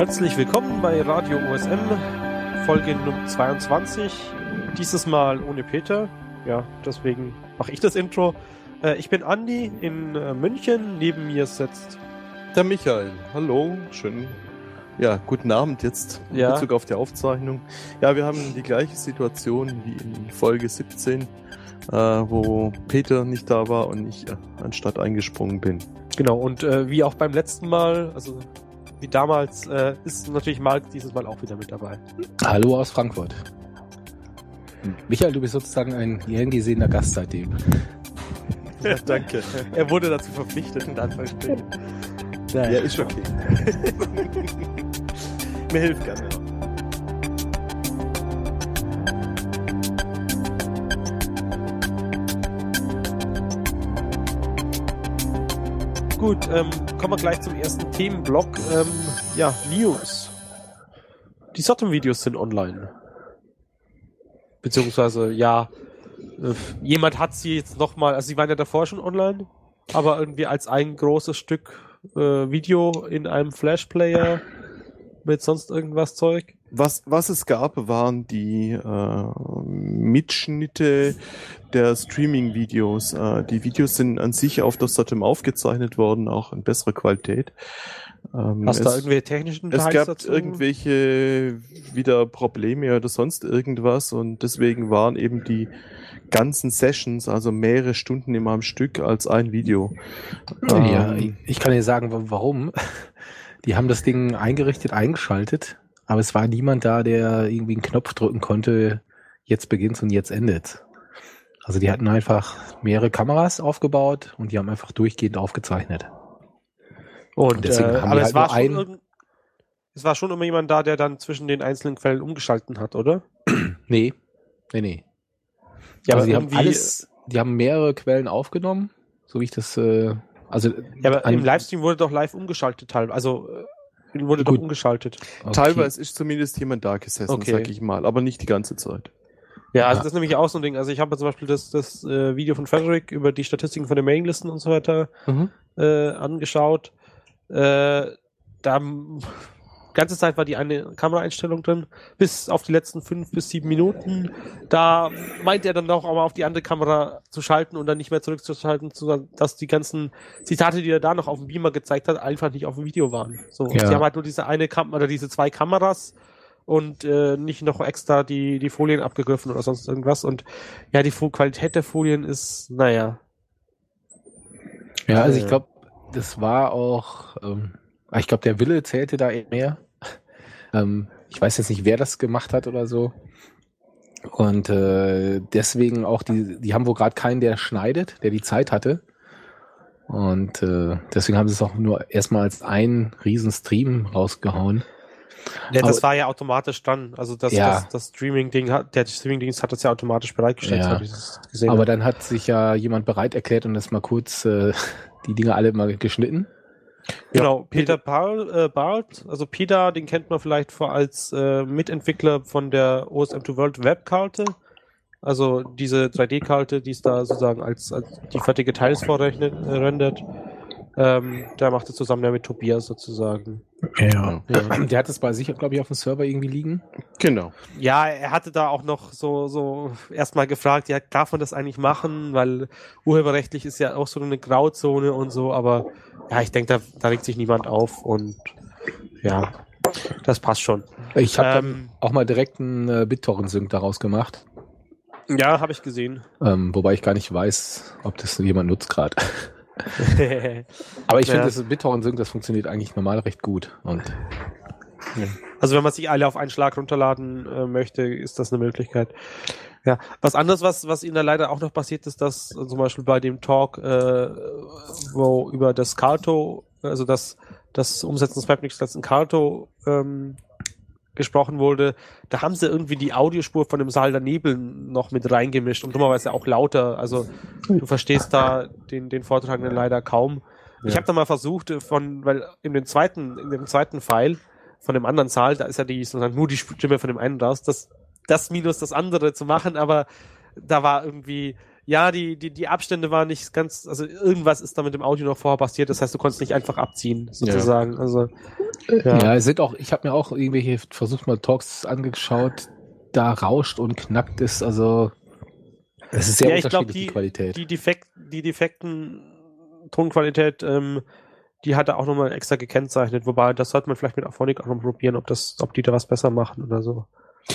Herzlich willkommen bei Radio OSM, Folge Nummer 22. Dieses Mal ohne Peter. Ja, deswegen mache ich das Intro. Äh, ich bin Andi in äh, München. Neben mir sitzt der Michael. Hallo, schön. Ja, guten Abend jetzt in ja. Bezug auf die Aufzeichnung. Ja, wir haben die gleiche Situation wie in Folge 17, äh, wo Peter nicht da war und ich äh, anstatt eingesprungen bin. Genau, und wie auch beim letzten Mal, also wie damals, äh, ist natürlich Marc dieses Mal auch wieder mit dabei. Hallo aus Frankfurt. Michael, du bist sozusagen ein gern gesehener Gast seitdem. Ja, danke. Er wurde dazu verpflichtet, in Anführungsstrichen. Ja, ja, ist okay. Mir hilft gerne. Gut, ähm, kommen wir gleich zum ersten Themenblock. Ähm, ja, News. Die Sotom-Videos sind online. Beziehungsweise, ja, äh, jemand hat sie jetzt nochmal, also sie waren ja davor schon online, aber irgendwie als ein großes Stück äh, Video in einem Flash-Player mit sonst irgendwas Zeug. Was, was es gab, waren die äh, Mitschnitte der Streaming-Videos. Äh, die Videos sind an sich auf der Satem aufgezeichnet worden, auch in besserer Qualität. Ähm, Hast du da irgendwelche technischen Details Es gab dazu? irgendwelche wieder Probleme oder sonst irgendwas und deswegen waren eben die ganzen Sessions, also mehrere Stunden immer am Stück als ein Video. Ja, ähm, ich kann dir sagen, warum. Die haben das Ding eingerichtet, eingeschaltet, aber es war niemand da, der irgendwie einen Knopf drücken konnte, jetzt beginnt's und jetzt endet. Also die hatten einfach mehrere Kameras aufgebaut und die haben einfach durchgehend aufgezeichnet. Und, und deswegen äh, haben aber es halt war, schon es war schon immer jemand da, der dann zwischen den einzelnen Quellen umgeschalten hat, oder? nee, nee, nee. Ja, also aber die haben alles, die haben mehrere Quellen aufgenommen, so wie ich das, äh, also. Ja, aber im Livestream wurde doch live umgeschaltet, teilweise. Also, äh, wurde Gut. doch umgeschaltet. Okay. Teilweise ist zumindest jemand da gesessen, okay. sag ich mal, aber nicht die ganze Zeit. Ja, also das ist nämlich auch so ein Ding. Also ich habe zum Beispiel das, das äh, Video von Frederick über die Statistiken von den Mailinglisten und so weiter mhm. äh, angeschaut. Äh, da ganze Zeit war die eine Kameraeinstellung drin, bis auf die letzten fünf bis sieben Minuten. Da meint er dann noch auch mal auf die andere Kamera zu schalten und dann nicht mehr zurückzuschalten, dass die ganzen Zitate, die er da noch auf dem Beamer gezeigt hat, einfach nicht auf dem Video waren. So, ja. sie haben halt nur diese eine Kamera oder diese zwei Kameras und äh, nicht noch extra die, die Folien abgegriffen oder sonst irgendwas. Und ja, die Qualität der Folien ist, naja. Ja, also ich glaube, das war auch, ähm, ich glaube, der Wille zählte da mehr. Ähm, ich weiß jetzt nicht, wer das gemacht hat oder so. Und äh, deswegen auch, die, die haben wohl gerade keinen, der schneidet, der die Zeit hatte. Und äh, deswegen haben sie es auch nur erstmal als einen riesen Stream rausgehauen. Ja, das aber, war ja automatisch dann. Also das, ja. das, das Streaming-Ding hat, der Streaming-Dienst hat das ja automatisch bereitgestellt, ja. gesehen. Aber dann hat sich ja jemand bereit erklärt und das mal kurz äh, die Dinge alle mal geschnitten. Genau, Peter Bar äh, Barth, also Peter, den kennt man vielleicht vor als äh, Mitentwickler von der OSM2 World Webkarte. Also diese 3D-Karte, die es da sozusagen als, als die fertige Teils vorrechnet, äh, rendert. Ähm, der macht es zusammen ja mit Tobias sozusagen. Ja. ja. Der hat es bei sich, glaube ich, auf dem Server irgendwie liegen. Genau. Ja, er hatte da auch noch so, so erstmal gefragt, ja, darf man das eigentlich machen? Weil urheberrechtlich ist ja auch so eine Grauzone und so, aber ja, ich denke, da, da regt sich niemand auf und ja, das passt schon. Ich habe ähm, auch mal direkt einen äh, BitTorrent-Sync daraus gemacht. Ja, habe ich gesehen. Ähm, wobei ich gar nicht weiß, ob das jemand nutzt gerade. Aber ich finde, ja. das BitTorrent Sync, das funktioniert eigentlich normal recht gut. Und also wenn man sich alle auf einen Schlag runterladen äh, möchte, ist das eine Möglichkeit. Ja, was anderes, was, was ihnen da leider auch noch passiert ist, dass äh, zum Beispiel bei dem Talk, äh, wo über das Carto, also das, das Umsetzen des Webnix als ein Carto ähm, gesprochen wurde, da haben sie irgendwie die Audiospur von dem Saal daneben noch mit reingemischt und dummerweise auch lauter. Also du verstehst da den, den Vortragenden leider kaum. Ja. Ich habe da mal versucht, von, weil in dem zweiten, in dem zweiten Pfeil von dem anderen Saal, da ist ja die sozusagen nur die Stimme von dem einen raus, das, das minus das andere zu machen, aber da war irgendwie, ja, die, die, die Abstände waren nicht ganz, also irgendwas ist da mit dem Audio noch vorher passiert, das heißt, du konntest nicht einfach abziehen, sozusagen. Ja. Also, ja. ja, es sind auch, ich habe mir auch irgendwelche versucht mal Talks angeschaut, da rauscht und knackt es, also es ist sehr ja, unterschiedlich, die, die Qualität. Die, Defekt, die defekten Tonqualität, ähm, die hat er auch nochmal extra gekennzeichnet, wobei das sollte man vielleicht mit Auphonic auch noch probieren, ob das, ob die da was besser machen oder so.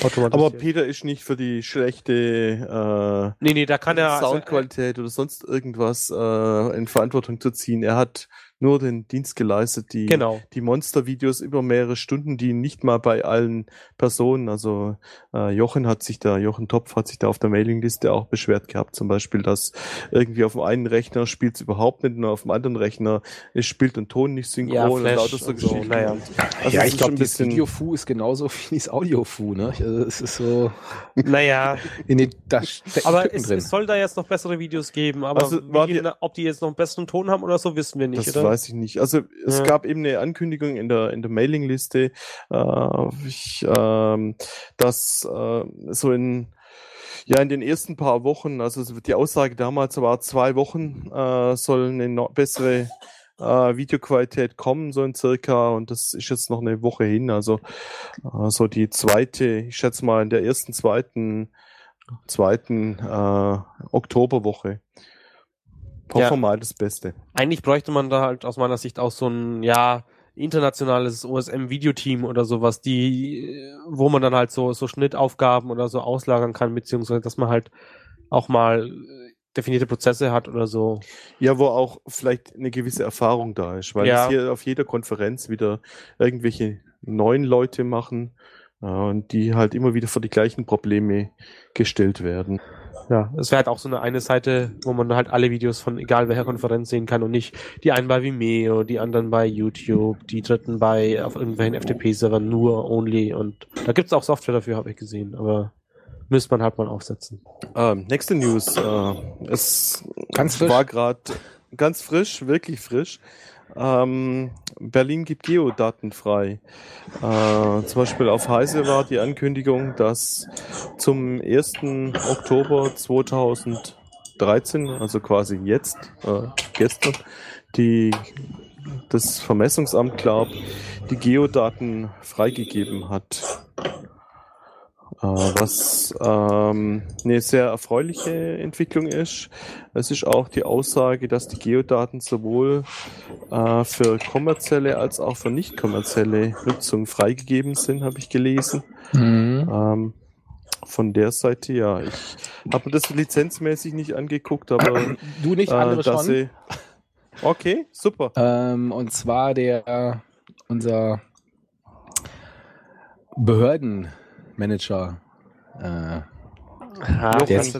Aber Peter ist nicht für die schlechte äh, nee, nee, da kann er, Soundqualität also, oder sonst irgendwas äh, in Verantwortung zu ziehen. Er hat nur den Dienst geleistet, die, genau. die Monster-Videos über mehrere Stunden, die nicht mal bei allen Personen, also äh, Jochen hat sich da, Jochen Topf hat sich da auf der Mailingliste auch beschwert gehabt, zum Beispiel, dass irgendwie auf dem einen Rechner spielt es überhaupt nicht und auf dem anderen Rechner ist Bild und Ton nicht synchron ja, und lauter so Geschichten. So, naja. Also ja, ich glaube, das Video-Fu ist genauso wie das Audio-Fu, ne? Also es ist so. Naja. In den, da aber es, es, soll da jetzt noch bessere Videos geben, aber also, die, ob die jetzt noch einen besseren Ton haben oder so, wissen wir nicht, das oder? Weiß ich nicht. Also es ja. gab eben eine Ankündigung in der in der Mailingliste, äh, ich, äh, dass äh, so in ja, in den ersten paar Wochen, also die Aussage damals war, zwei Wochen äh, soll eine no bessere äh, Videoqualität kommen, so in circa, und das ist jetzt noch eine Woche hin, also äh, so die zweite, ich schätze mal in der ersten, zweiten, zweiten äh, Oktoberwoche. Wir ja. das Beste. Eigentlich bräuchte man da halt aus meiner Sicht auch so ein, ja, internationales OSM-Videoteam oder sowas, die, wo man dann halt so, so Schnittaufgaben oder so auslagern kann, beziehungsweise dass man halt auch mal definierte Prozesse hat oder so. Ja, wo auch vielleicht eine gewisse Erfahrung da ist, weil ja. es hier auf jeder Konferenz wieder irgendwelche neuen Leute machen äh, und die halt immer wieder vor die gleichen Probleme gestellt werden. Ja, es wäre halt auch so eine eine Seite, wo man halt alle Videos von egal welcher Konferenz sehen kann und nicht die einen bei Vimeo, die anderen bei YouTube, die dritten bei auf irgendwelchen FTP-Servern nur only und da gibt's auch Software dafür, habe ich gesehen, aber müsste man halt mal aufsetzen. Ähm, nächste News. Äh, es ganz war gerade ganz frisch, wirklich frisch. Ähm, Berlin gibt Geodaten frei. Äh, zum Beispiel auf Heise war die Ankündigung, dass zum 1. Oktober 2013, also quasi jetzt, äh, gestern, die, das Vermessungsamt Clark die Geodaten freigegeben hat. Äh, was ähm, eine sehr erfreuliche Entwicklung ist. Es ist auch die Aussage, dass die Geodaten sowohl äh, für kommerzielle als auch für nicht kommerzielle Nutzung freigegeben sind, habe ich gelesen. Mhm. Ähm, von der Seite ja. Ich habe mir das lizenzmäßig nicht angeguckt, aber du nicht, andere äh, schon. Sie... Okay, super. Ähm, und zwar der unser Behörden Manager. Äh, ha, der ist?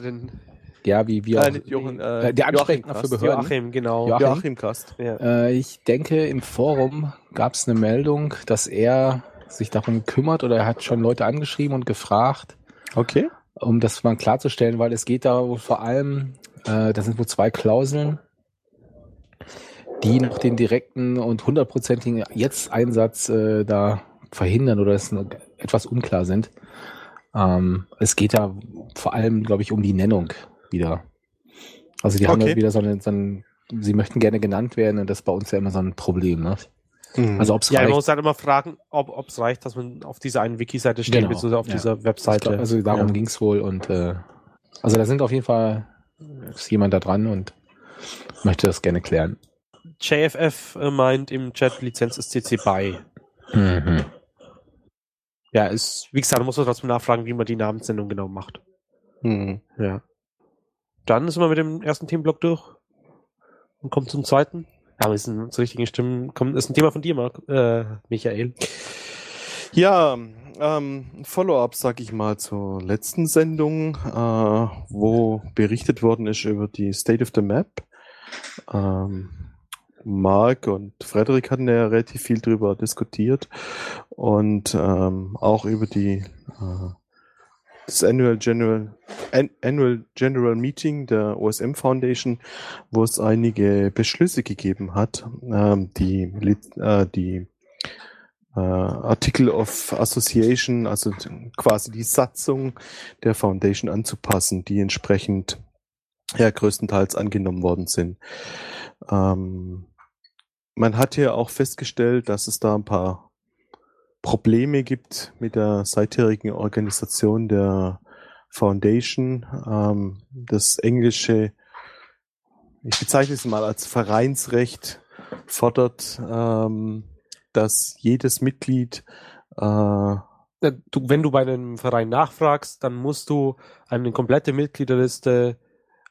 Ja, wie wir. Äh, Jochen, äh, der Ansprechpartner für Behörden. Joachim, genau. Joachim, Joachim Kast. Ja. Äh, ich denke, im Forum gab es eine Meldung, dass er sich darum kümmert oder er hat schon Leute angeschrieben und gefragt. Okay. Um das mal klarzustellen, weil es geht da wohl vor allem, äh, da sind wohl zwei Klauseln, die noch den direkten und hundertprozentigen Jetzt-Einsatz äh, da verhindern oder es etwas unklar sind. Ähm, es geht da vor allem, glaube ich, um die Nennung wieder. Also die okay. haben ja wieder so eine, so ein, sie möchten gerne genannt werden und das ist bei uns ja immer so ein Problem, ne? Mhm. Also ob's ja, reicht, man muss halt immer fragen, ob es reicht, dass man auf dieser einen Wiki-Seite steht, genau. beziehungsweise auf ja. dieser Webseite. Glaub, also darum ja. ging es wohl und äh, also da sind auf jeden Fall ist jemand da dran und möchte das gerne klären. JFF meint im Chat, Lizenz ist CC BY. Mhm ja, ist, wie gesagt, muss man trotzdem nachfragen, wie man die Namenssendung genau macht. Mhm. Ja. Dann sind wir mit dem ersten Themenblock durch und kommen zum zweiten. Ja, wir sind zu richtigen Stimmen. Kommt, ist ein Thema von dir, Mark, äh, Michael. Ja, ähm, Follow-up, sag ich mal, zur letzten Sendung, äh, wo berichtet worden ist über die State of the Map. Ähm, Mark und Frederik hatten ja relativ viel drüber diskutiert und ähm, auch über die äh, das Annual General An Annual General Meeting der OSM Foundation, wo es einige Beschlüsse gegeben hat, ähm, die äh, die äh, Article of Association, also quasi die Satzung der Foundation anzupassen, die entsprechend ja größtenteils angenommen worden sind. Ähm, man hat hier auch festgestellt, dass es da ein paar Probleme gibt mit der seitherigen Organisation der Foundation. Ähm, das englische, ich bezeichne es mal als Vereinsrecht, fordert, ähm, dass jedes Mitglied äh, Du, wenn du bei einem Verein nachfragst, dann musst du eine komplette Mitgliederliste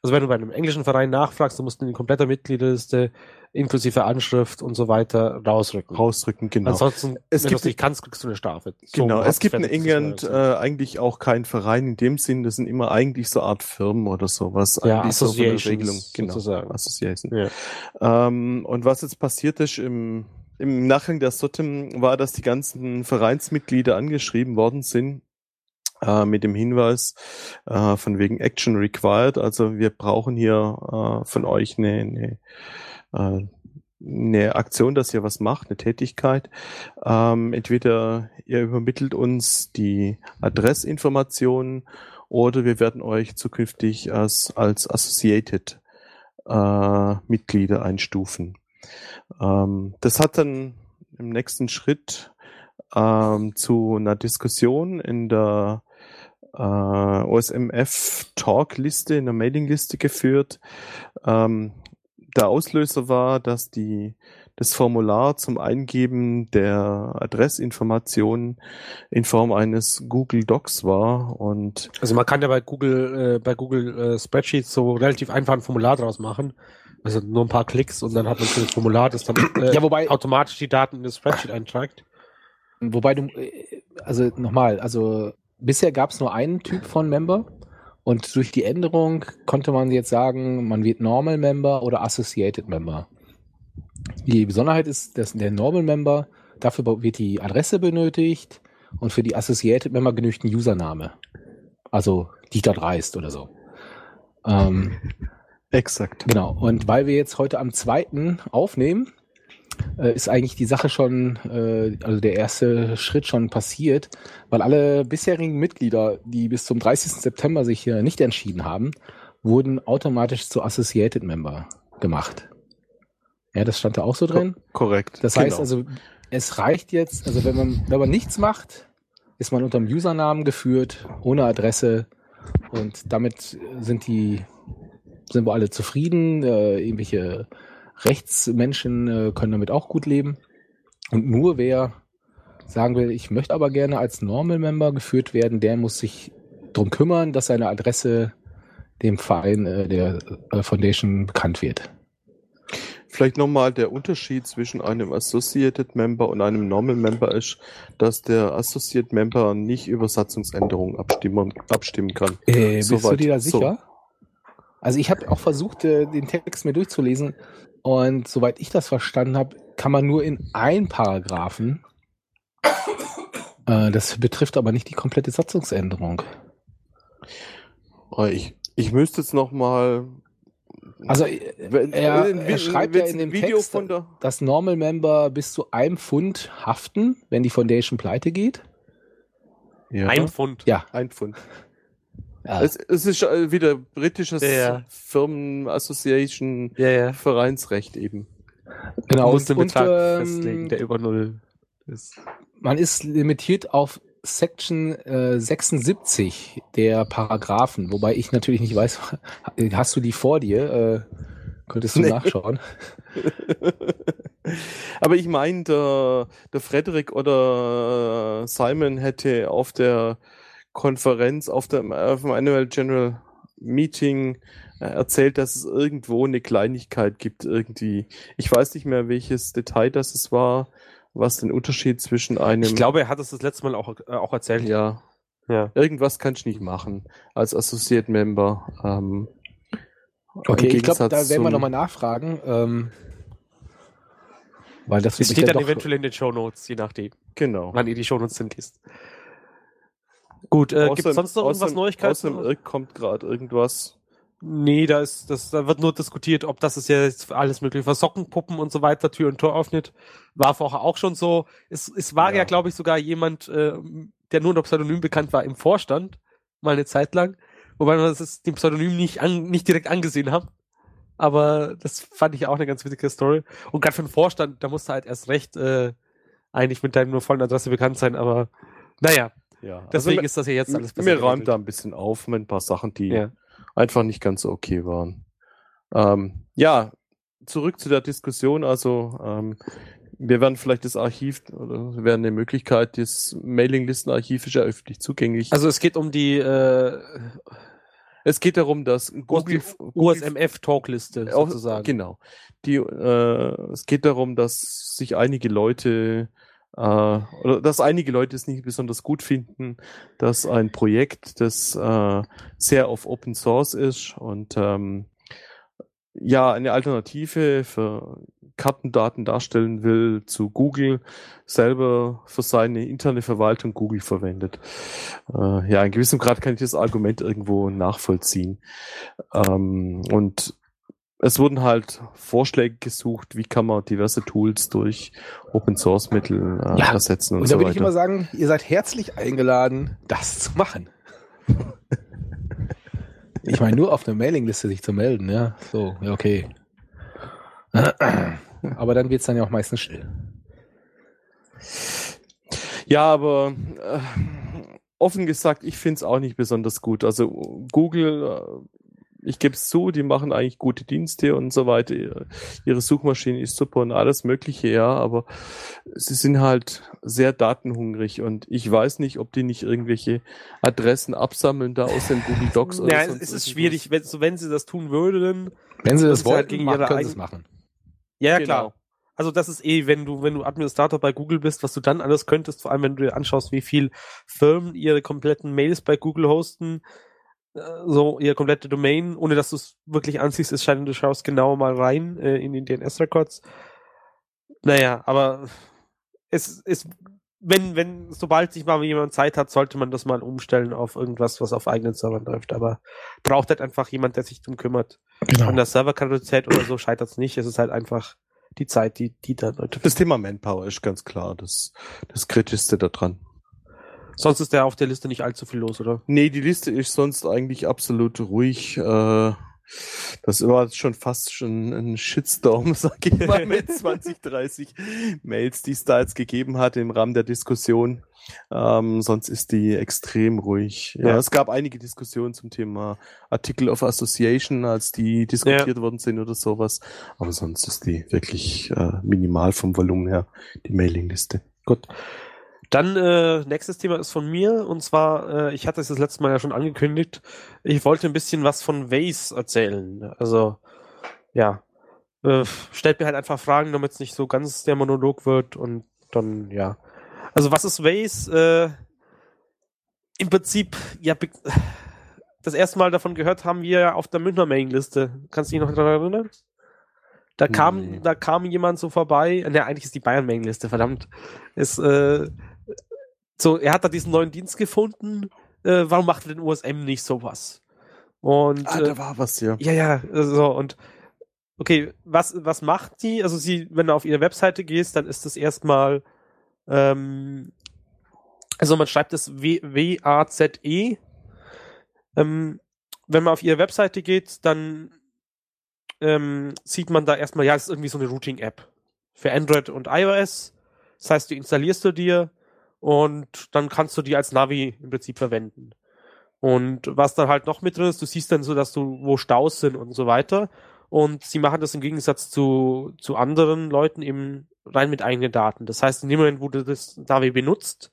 also wenn du bei einem englischen Verein nachfragst, du musst eine komplette Mitgliederliste inklusive Anschrift und so weiter rausrücken. Rausrücken, genau. Ansonsten, es wenn du es nicht kannst, kriegst du eine Strafe. So genau, es gibt in England äh, eigentlich auch keinen Verein in dem Sinn, das sind immer eigentlich so Art Firmen oder sowas. Ja, eigentlich so eine Regelung, genau, sozusagen. Association. Ja. Ähm, und was jetzt passiert ist im im Nachgang der Sotem war, dass die ganzen Vereinsmitglieder angeschrieben worden sind äh, mit dem Hinweis äh, von wegen Action Required. Also wir brauchen hier äh, von euch eine, eine, äh, eine Aktion, dass ihr was macht, eine Tätigkeit. Ähm, entweder ihr übermittelt uns die Adressinformationen oder wir werden euch zukünftig als, als Associated äh, Mitglieder einstufen. Ähm, das hat dann im nächsten Schritt ähm, zu einer Diskussion in der äh, OSMF-Talk-Liste, in der Mailing-Liste geführt. Ähm, der Auslöser war, dass die das Formular zum Eingeben der Adressinformationen in Form eines Google Docs war und also man kann ja bei Google äh, bei Google äh, Spreadsheets so relativ einfach ein Formular draus machen. Also nur ein paar Klicks und dann hat man das Formular, das dann äh, ja, wobei, automatisch die Daten in das Spreadsheet eintragt. Wobei du, äh, also nochmal, also bisher gab es nur einen Typ von Member und durch die Änderung konnte man jetzt sagen, man wird Normal Member oder Associated Member. Die Besonderheit ist, dass der Normal Member, dafür wird die Adresse benötigt und für die Associated Member genügt ein Username. Also Dieter Dreist oder so. Ähm, Exakt. Genau. Und weil wir jetzt heute am zweiten aufnehmen, ist eigentlich die Sache schon, äh, also der erste Schritt schon passiert, weil alle bisherigen Mitglieder, die bis zum 30. September sich hier nicht entschieden haben, wurden automatisch zu Associated Member gemacht. Ja, das stand da auch so drin. korrekt. Das heißt genau. also, es reicht jetzt, also wenn man, wenn man nichts macht, ist man unter dem Usernamen geführt, ohne Adresse und damit sind die, sind wir alle zufrieden, äh, irgendwelche Rechtsmenschen äh, können damit auch gut leben. Und nur wer sagen will, ich möchte aber gerne als Normal Member geführt werden, der muss sich darum kümmern, dass seine Adresse dem Verein äh, der äh, Foundation bekannt wird. Vielleicht nochmal der Unterschied zwischen einem Associated Member und einem Normal Member ist, dass der Associated Member nicht über Satzungsänderungen abstimmen, abstimmen kann. Äh, bist Soweit, du dir da sicher? So. Also ich habe auch versucht, äh, den Text mir durchzulesen. Und soweit ich das verstanden habe, kann man nur in ein Paragraphen. Äh, das betrifft aber nicht die komplette Satzungsänderung. Oh, ich, ich müsste jetzt noch mal also er, er schreibt ja in dem Video Text, dass Normal Member bis zu einem Pfund haften, wenn die Foundation pleite geht. Ja. Ein Pfund. Ja. Ein Pfund. Ja. Es, es ist äh, wieder britisches ja, ja. Firmen Association Vereinsrecht eben. Genau. Man muss den Betrag ähm, festlegen, der über null ist. Man ist limitiert auf Section äh, 76 der Paragraphen, wobei ich natürlich nicht weiß, hast du die vor dir? Äh, könntest du nee. nachschauen. Aber ich meine, der, der Frederik oder Simon hätte auf der Konferenz auf dem, auf dem Annual General Meeting äh, erzählt, dass es irgendwo eine Kleinigkeit gibt irgendwie. Ich weiß nicht mehr, welches Detail das es war, was den Unterschied zwischen einem. Ich glaube, er hat es das letzte Mal auch, äh, auch erzählt. Ja. Ja. Irgendwas kann ich nicht machen als Associate Member. Ähm, okay, ich glaube, da werden wir nochmal nachfragen. Ähm, weil das, das steht dann eventuell in den Show Notes, je nachdem. Genau. Wann ihr die Show Notes liest. Gut, äh, gibt es sonst noch irgendwas Neuigkeiten? Außerdem Irk kommt gerade irgendwas. Nee, da ist, das, da wird nur diskutiert, ob das ist ja jetzt alles mögliche für Sockenpuppen und so weiter, Tür und Tor öffnet. War vorher auch schon so. Es, es war ja, ja glaube ich, sogar jemand, äh, der nur unter Pseudonym bekannt war, im Vorstand, mal eine Zeit lang. Wobei wir das dem Pseudonym nicht, an, nicht direkt angesehen haben. Aber das fand ich auch eine ganz witzige Story. Und gerade für den Vorstand, da musst du halt erst recht äh, eigentlich mit deiner vollen Adresse bekannt sein, aber naja. Ja, also deswegen also, ist das ja jetzt alles besser. Mir räumt da ein bisschen auf mit ein paar Sachen, die ja. einfach nicht ganz okay waren. Ähm, ja, zurück zu der Diskussion. Also ähm, wir werden vielleicht das Archiv oder wir werden eine Möglichkeit, das Mailinglistenarchiv ist ja öffentlich zugänglich. Also es geht um die äh, es geht darum, dass Google, USMF Talkliste sozusagen. Genau. Die, äh, es geht darum, dass sich einige Leute äh, oder dass einige Leute es nicht besonders gut finden, dass ein Projekt, das äh, sehr auf Open Source ist und ähm, ja eine Alternative für Kartendaten darstellen will zu Google, selber für seine interne Verwaltung Google verwendet. Äh, ja, in gewissem Grad kann ich das Argument irgendwo nachvollziehen. Ähm, und es wurden halt Vorschläge gesucht, wie kann man diverse Tools durch Open Source Mittel äh, ja, ersetzen und, und da so würde ich immer sagen, ihr seid herzlich eingeladen, das zu machen. ich meine, nur auf der Mailingliste sich zu melden, ja. So, ja, okay. Aber dann wird es dann ja auch meistens still. Ja, aber äh, offen gesagt, ich finde es auch nicht besonders gut. Also Google, äh, ich gebe es zu, die machen eigentlich gute Dienste und so weiter. Ihre Suchmaschine ist super und alles Mögliche, ja, aber sie sind halt sehr datenhungrig und ich weiß nicht, ob die nicht irgendwelche Adressen absammeln da aus den Google Docs oder Ja, es ist schwierig, wenn, so, wenn sie das tun würden. Wenn sie das, das wollten, halt gegen ihre können machen. Ja, ja genau. klar. Also das ist eh, wenn du, wenn du Administrator bei Google bist, was du dann alles könntest, vor allem wenn du dir anschaust, wie viel Firmen ihre kompletten Mails bei Google hosten, äh, so ihre komplette Domain, ohne dass du es wirklich ansiehst, es scheint, du schaust genauer mal rein äh, in den DNS-Records. Naja, aber es ist, wenn, wenn, sobald sich mal jemand Zeit hat, sollte man das mal umstellen auf irgendwas, was auf eigenen Servern läuft. Aber braucht halt einfach jemand, der sich drum kümmert. Genau. An der Serverkapazität oder so scheitert es nicht. Es ist halt einfach die Zeit, die, die da Leute. Das Thema Manpower ist ganz klar das, das Kritischste daran. Sonst ist der auf der Liste nicht allzu viel los, oder? Nee, die Liste ist sonst eigentlich absolut ruhig. Äh, das war schon fast schon ein Shitstorm, sag ich mal, mit 20, 30 Mails, die es da jetzt gegeben hat im Rahmen der Diskussion. Ähm, sonst ist die extrem ruhig. Ja, ja, es gab einige Diskussionen zum Thema Article of Association, als die diskutiert ja. worden sind oder sowas. Aber sonst ist die wirklich äh, minimal vom Volumen her, die Mailingliste. Gut. Dann äh, nächstes Thema ist von mir und zwar, äh, ich hatte es das letzte Mal ja schon angekündigt, ich wollte ein bisschen was von Waze erzählen. Also ja, äh, stellt mir halt einfach Fragen, damit es nicht so ganz der Monolog wird und dann ja. Also was ist Waze? Äh, Im Prinzip, ja, das erste Mal davon gehört haben wir auf der Münchner Mailingliste. Kannst du dich noch daran erinnern? Da kam, nee. da kam jemand so vorbei. Ne, eigentlich ist die Bayern Mailingliste, verdammt. Ist, äh, so, er hat da diesen neuen Dienst gefunden. Äh, warum macht denn USM nicht sowas? Und, ah, da äh, war was, ja. Ja, ja, so, und okay, was, was macht die? Also sie, wenn du auf ihre Webseite gehst, dann ist das erstmal ähm, also man schreibt es W-A-Z-E. Ähm, wenn man auf ihre Webseite geht, dann ähm, sieht man da erstmal, ja, es ist irgendwie so eine Routing-App für Android und iOS. Das heißt, die installierst du dir und dann kannst du die als Navi im Prinzip verwenden. Und was dann halt noch mit drin ist, du siehst dann so, dass du, wo Staus sind und so weiter. Und sie machen das im Gegensatz zu, zu anderen Leuten eben rein mit eigenen Daten. Das heißt, in dem Moment, wo du das Navi benutzt,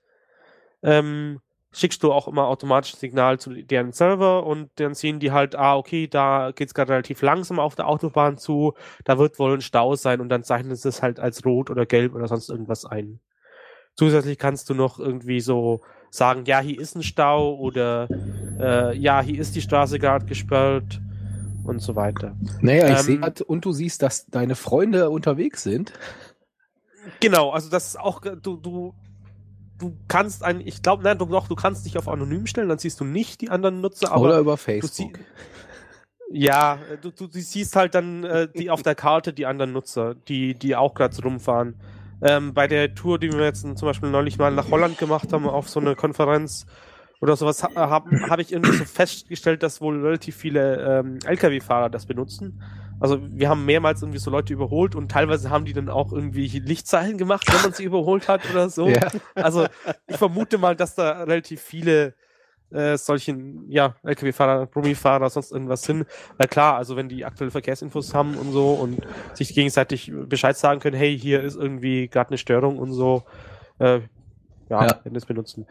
ähm, schickst du auch immer automatisch ein Signal zu deren Server und dann sehen die halt, ah, okay, da geht's gerade relativ langsam auf der Autobahn zu, da wird wohl ein Stau sein und dann zeichnen sie es halt als rot oder gelb oder sonst irgendwas ein. Zusätzlich kannst du noch irgendwie so sagen, ja, hier ist ein Stau oder äh, ja, hier ist die Straße gerade gesperrt und so weiter. Naja, ich ähm, sehe halt, und du siehst, dass deine Freunde unterwegs sind. Genau, also das ist auch, du, du, du kannst ein, ich glaube, nein, doch, du kannst dich auf anonym stellen, dann siehst du nicht die anderen Nutzer. Oder über Facebook. ja, du, du, du, siehst halt dann äh, die auf der Karte die anderen Nutzer, die, die auch gerade rumfahren. Ähm, bei der Tour, die wir jetzt zum Beispiel neulich mal nach Holland gemacht haben, auf so eine Konferenz, oder sowas habe hab ich irgendwie so festgestellt, dass wohl relativ viele ähm, Lkw-Fahrer das benutzen. Also wir haben mehrmals irgendwie so Leute überholt und teilweise haben die dann auch irgendwie Lichtzeichen gemacht, wenn man sie überholt hat oder so. Ja. Also ich vermute mal, dass da relativ viele äh, solchen, ja, LKW-Fahrer, Brummi-Fahrer, sonst irgendwas sind. Weil klar, also wenn die aktuelle Verkehrsinfos haben und so und sich gegenseitig Bescheid sagen können, hey, hier ist irgendwie gerade eine Störung und so, äh, ja, ja. wenn das benutzen.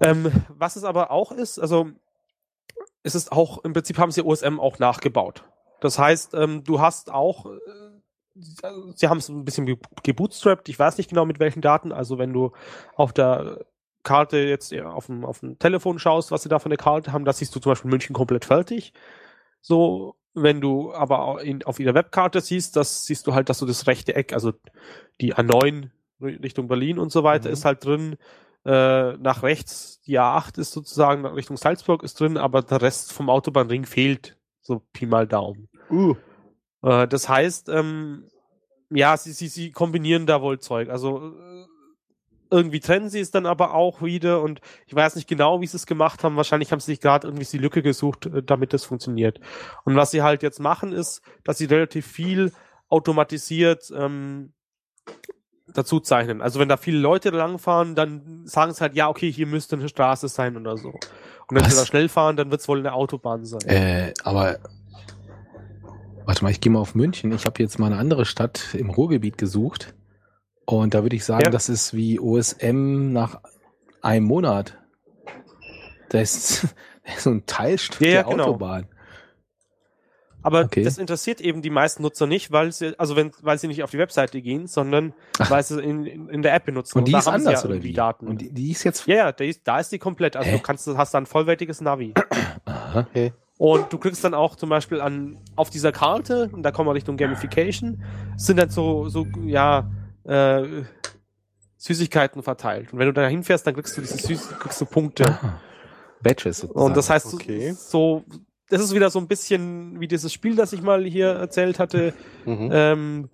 Ähm, was es aber auch ist, also es ist auch, im Prinzip haben sie OSM auch nachgebaut. Das heißt, ähm, du hast auch, äh, sie haben es ein bisschen gebootstrapped, ich weiß nicht genau mit welchen Daten, also wenn du auf der Karte jetzt auf dem, auf dem Telefon schaust, was sie da für eine Karte haben, da siehst du zum Beispiel München komplett fertig. So, wenn du aber in, auf ihrer Webkarte siehst, das siehst du halt, dass du das rechte Eck, also die A9 Richtung Berlin und so weiter mhm. ist halt drin. Äh, nach rechts die A8 ist sozusagen Richtung Salzburg ist drin, aber der Rest vom Autobahnring fehlt. So Pi mal Daumen. Uh. Äh, das heißt, ähm, ja, sie, sie, sie kombinieren da wohl Zeug. Also äh, irgendwie trennen sie es dann aber auch wieder und ich weiß nicht genau, wie sie es gemacht haben. Wahrscheinlich haben sie sich gerade irgendwie die Lücke gesucht, äh, damit das funktioniert. Und was sie halt jetzt machen, ist, dass sie relativ viel automatisiert ähm, dazu zeichnen. Also wenn da viele Leute langfahren, dann sagen sie halt, ja, okay, hier müsste eine Straße sein oder so. Und wenn was? sie da schnell fahren, dann wird es wohl eine Autobahn sein. Äh, aber warte mal, ich gehe mal auf München. Ich habe jetzt mal eine andere Stadt im Ruhrgebiet gesucht. Und da würde ich sagen, ja. das ist wie OSM nach einem Monat. Da ist, so ein Teilstück ja, der genau. Autobahn. Aber okay. das interessiert eben die meisten Nutzer nicht, weil sie, also wenn, weil sie nicht auf die Webseite gehen, sondern Ach. weil sie in, in, in, der App benutzen. Und die und ist anders ja oder wie? Daten. Und die, die, ist jetzt. Ja, ja, da ist, da ist die komplett. Also Hä? du kannst, hast da ein vollwertiges Navi. Aha. Okay. Und du kriegst dann auch zum Beispiel an, auf dieser Karte, und da kommen wir Richtung Gamification, sind dann so, so, ja, äh, Süßigkeiten verteilt. Und wenn du da hinfährst, dann kriegst du diese Süß kriegst du Punkte. Ah, Badges sozusagen. Und das heißt, okay. so, das ist wieder so ein bisschen wie dieses Spiel, das ich mal hier erzählt hatte. Mhm. Ähm,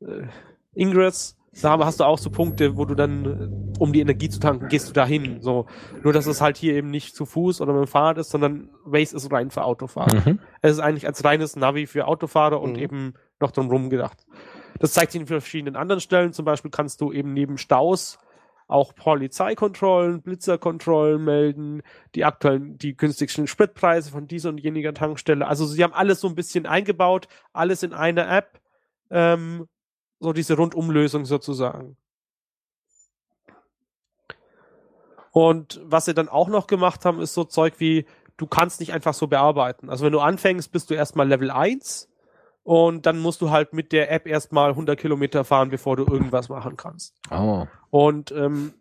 äh, Ingress, da hast du auch so Punkte, wo du dann, äh, um die Energie zu tanken, gehst du dahin. So. Nur, dass es halt hier eben nicht zu Fuß oder mit dem Fahrrad ist, sondern Waze ist rein für Autofahrer. Mhm. Es ist eigentlich als reines Navi für Autofahrer und mhm. eben noch drumherum gedacht. Das zeigt sich in verschiedenen anderen Stellen. Zum Beispiel kannst du eben neben Staus auch Polizeikontrollen, Blitzerkontrollen melden, die aktuellen, die günstigsten Spritpreise von dieser und jeniger Tankstelle. Also sie haben alles so ein bisschen eingebaut, alles in einer App, ähm, so diese Rundumlösung sozusagen. Und was sie dann auch noch gemacht haben, ist so Zeug wie, du kannst nicht einfach so bearbeiten. Also wenn du anfängst, bist du erstmal Level 1 und dann musst du halt mit der App erstmal 100 Kilometer fahren, bevor du irgendwas machen kannst. Oh. Und ähm,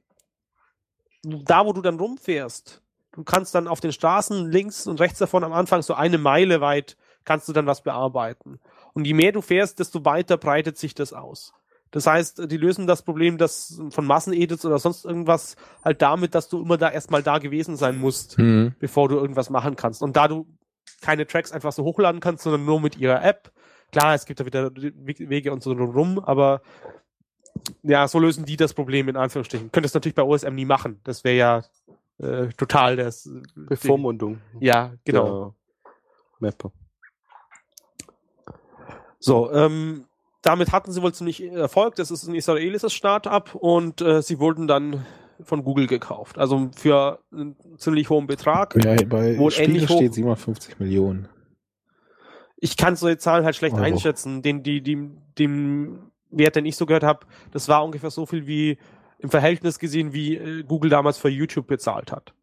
da, wo du dann rumfährst, du kannst dann auf den Straßen links und rechts davon am Anfang so eine Meile weit kannst du dann was bearbeiten. Und je mehr du fährst, desto weiter breitet sich das aus. Das heißt, die lösen das Problem das von Massenedits oder sonst irgendwas halt damit, dass du immer da erstmal da gewesen sein musst, mhm. bevor du irgendwas machen kannst. Und da du keine Tracks einfach so hochladen kannst, sondern nur mit ihrer App, Klar, es gibt da wieder Wege und so rum, aber ja, so lösen die das Problem in Anführungsstrichen. Könntest natürlich bei OSM nie machen. Das wäre ja äh, total das Bevormundung. Ja, genau. Mapper. So, ähm, damit hatten sie wohl ziemlich Erfolg. Das ist ein israelisches Startup und äh, sie wurden dann von Google gekauft. Also für einen ziemlich hohen Betrag. Ja, bei ähnlich steht 57 Millionen ich kann solche Zahlen halt schlecht oh. einschätzen. Den, die, die, dem Wert, den ich so gehört habe, das war ungefähr so viel wie im Verhältnis gesehen, wie äh, Google damals für YouTube bezahlt hat.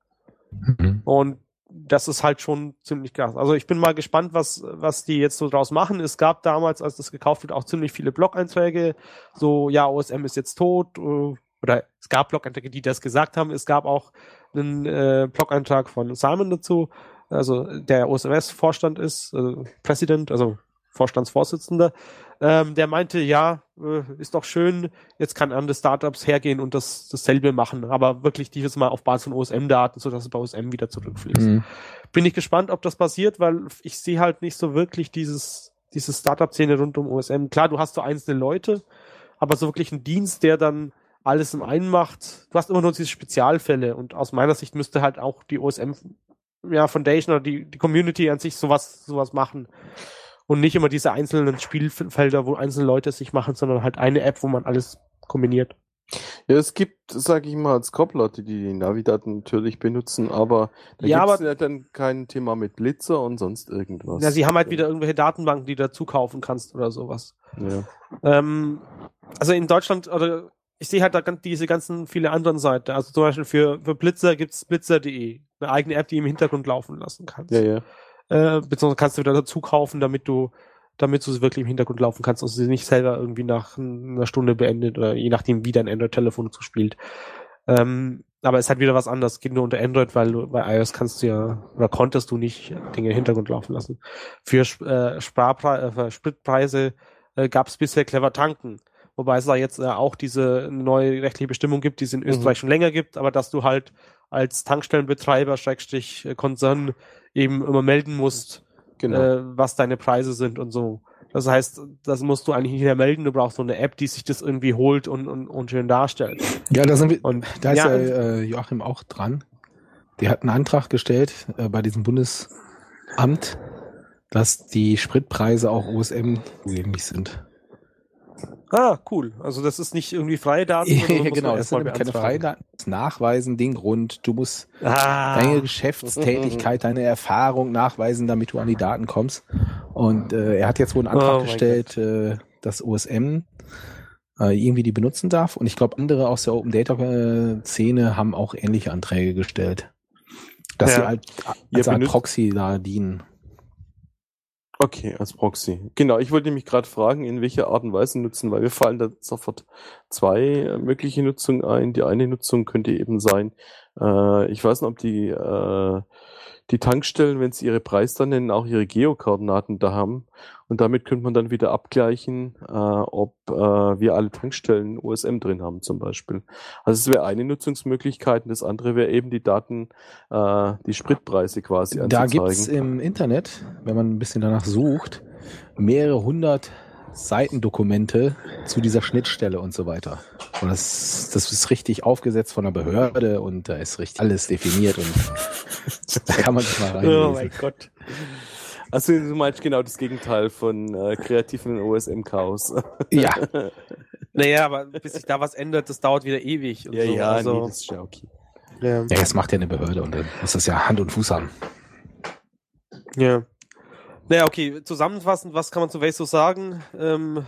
Mhm. Und das ist halt schon ziemlich krass. Also ich bin mal gespannt, was, was die jetzt so draus machen. Es gab damals, als das gekauft wird, auch ziemlich viele Blog-Einträge. So, ja, OSM ist jetzt tot. Äh, oder es gab Blog-Einträge, die das gesagt haben. Es gab auch einen äh, Blog-Eintrag von Simon dazu, also der OSMS-Vorstand ist, äh, President, also Vorstandsvorsitzender, ähm, der meinte, ja, äh, ist doch schön, jetzt kann andere Startups hergehen und das dasselbe machen, aber wirklich dieses Mal auf Basis von OSM-Daten, sodass es bei OSM wieder zurückfließt. Mhm. Bin ich gespannt, ob das passiert, weil ich sehe halt nicht so wirklich dieses, diese Startup-Szene rund um OSM. Klar, du hast so einzelne Leute, aber so wirklich ein Dienst, der dann alles im einen macht. Du hast immer nur diese Spezialfälle und aus meiner Sicht müsste halt auch die OSM ja, Foundation oder die, die Community an sich sowas, sowas machen. Und nicht immer diese einzelnen Spielfelder, wo einzelne Leute sich machen, sondern halt eine App, wo man alles kombiniert. Ja, es gibt, sage ich mal, als Cop-Leute, die die Navidaten natürlich benutzen, aber da ja, gibt es ja dann kein Thema mit Blitzer und sonst irgendwas. Ja, sie haben halt wieder irgendwelche Datenbanken, die du dazu kaufen kannst oder sowas. Ja. Ähm, also in Deutschland, oder ich sehe halt da diese ganzen viele anderen Seiten. Also zum Beispiel für, für Blitzer gibt's blitzer.de, eine eigene App, die im Hintergrund laufen lassen kannst. Ja, ja. Äh, beziehungsweise kannst du wieder dazu kaufen, damit du damit du sie wirklich im Hintergrund laufen kannst und sie nicht selber irgendwie nach einer Stunde beendet oder je nachdem, wie dein Android-Telefon zuspielt. Ähm, aber es hat wieder was anderes. Geht nur unter Android, weil du, bei iOS kannst du ja oder konntest du nicht Dinge im Hintergrund laufen lassen. Für äh, Sparpre äh, für Spritpreise äh, gab es bisher clever tanken. Wobei es da jetzt äh, auch diese neue rechtliche Bestimmung gibt, die es in mhm. Österreich mhm. schon länger gibt, aber dass du halt als Tankstellenbetreiber, Schrägstrich äh, Konzern eben immer melden musst, genau. äh, was deine Preise sind und so. Das heißt, das musst du eigentlich nicht mehr melden, du brauchst so eine App, die sich das irgendwie holt und, und, und schön darstellt. Ja, da sind wir, und da ist ja, äh, Joachim auch dran. Der hat einen Antrag gestellt äh, bei diesem Bundesamt, dass die Spritpreise auch OSM zugänglich sind. Ah, cool. Also das ist nicht irgendwie freie Daten. ja, genau, das sind keine freie Daten. Nachweisen den Grund. Du musst ah. deine Geschäftstätigkeit, deine Erfahrung nachweisen, damit du an die Daten kommst. Und äh, er hat jetzt wohl einen Antrag oh gestellt, äh, dass OSM äh, irgendwie die benutzen darf. Und ich glaube, andere aus der Open Data Szene haben auch ähnliche Anträge gestellt. Dass ja. sie halt als Art Proxy da dienen. Okay, als Proxy. Genau, ich wollte mich gerade fragen, in welcher Art und Weise nutzen, weil wir fallen da sofort zwei äh, mögliche Nutzungen ein. Die eine Nutzung könnte eben sein, äh, ich weiß nicht, ob die äh, die Tankstellen, wenn sie ihre Preise nennen, auch ihre Geokoordinaten da haben. Und damit könnte man dann wieder abgleichen, äh, ob äh, wir alle Tankstellen USM drin haben zum Beispiel. Also es wäre eine Nutzungsmöglichkeit und das andere wäre eben die Daten, äh, die Spritpreise quasi anzuzeigen. Da gibt es im Internet, wenn man ein bisschen danach sucht, mehrere hundert Seitendokumente zu dieser Schnittstelle und so weiter. Und das, das ist richtig aufgesetzt von der Behörde und da ist richtig alles definiert und da kann man sich mal rein. Oh mein Gott. Also du meinst genau das Gegenteil von äh, kreativen OSM-Chaos. Ja. naja, aber bis sich da was ändert, das dauert wieder ewig. ja, so. ja, also, nee, das ist ja okay. Ja. ja, das macht ja eine Behörde und dann muss das ja Hand und Fuß haben. Ja. Naja, okay, zusammenfassend, was kann man zu Vaso sagen? Ähm,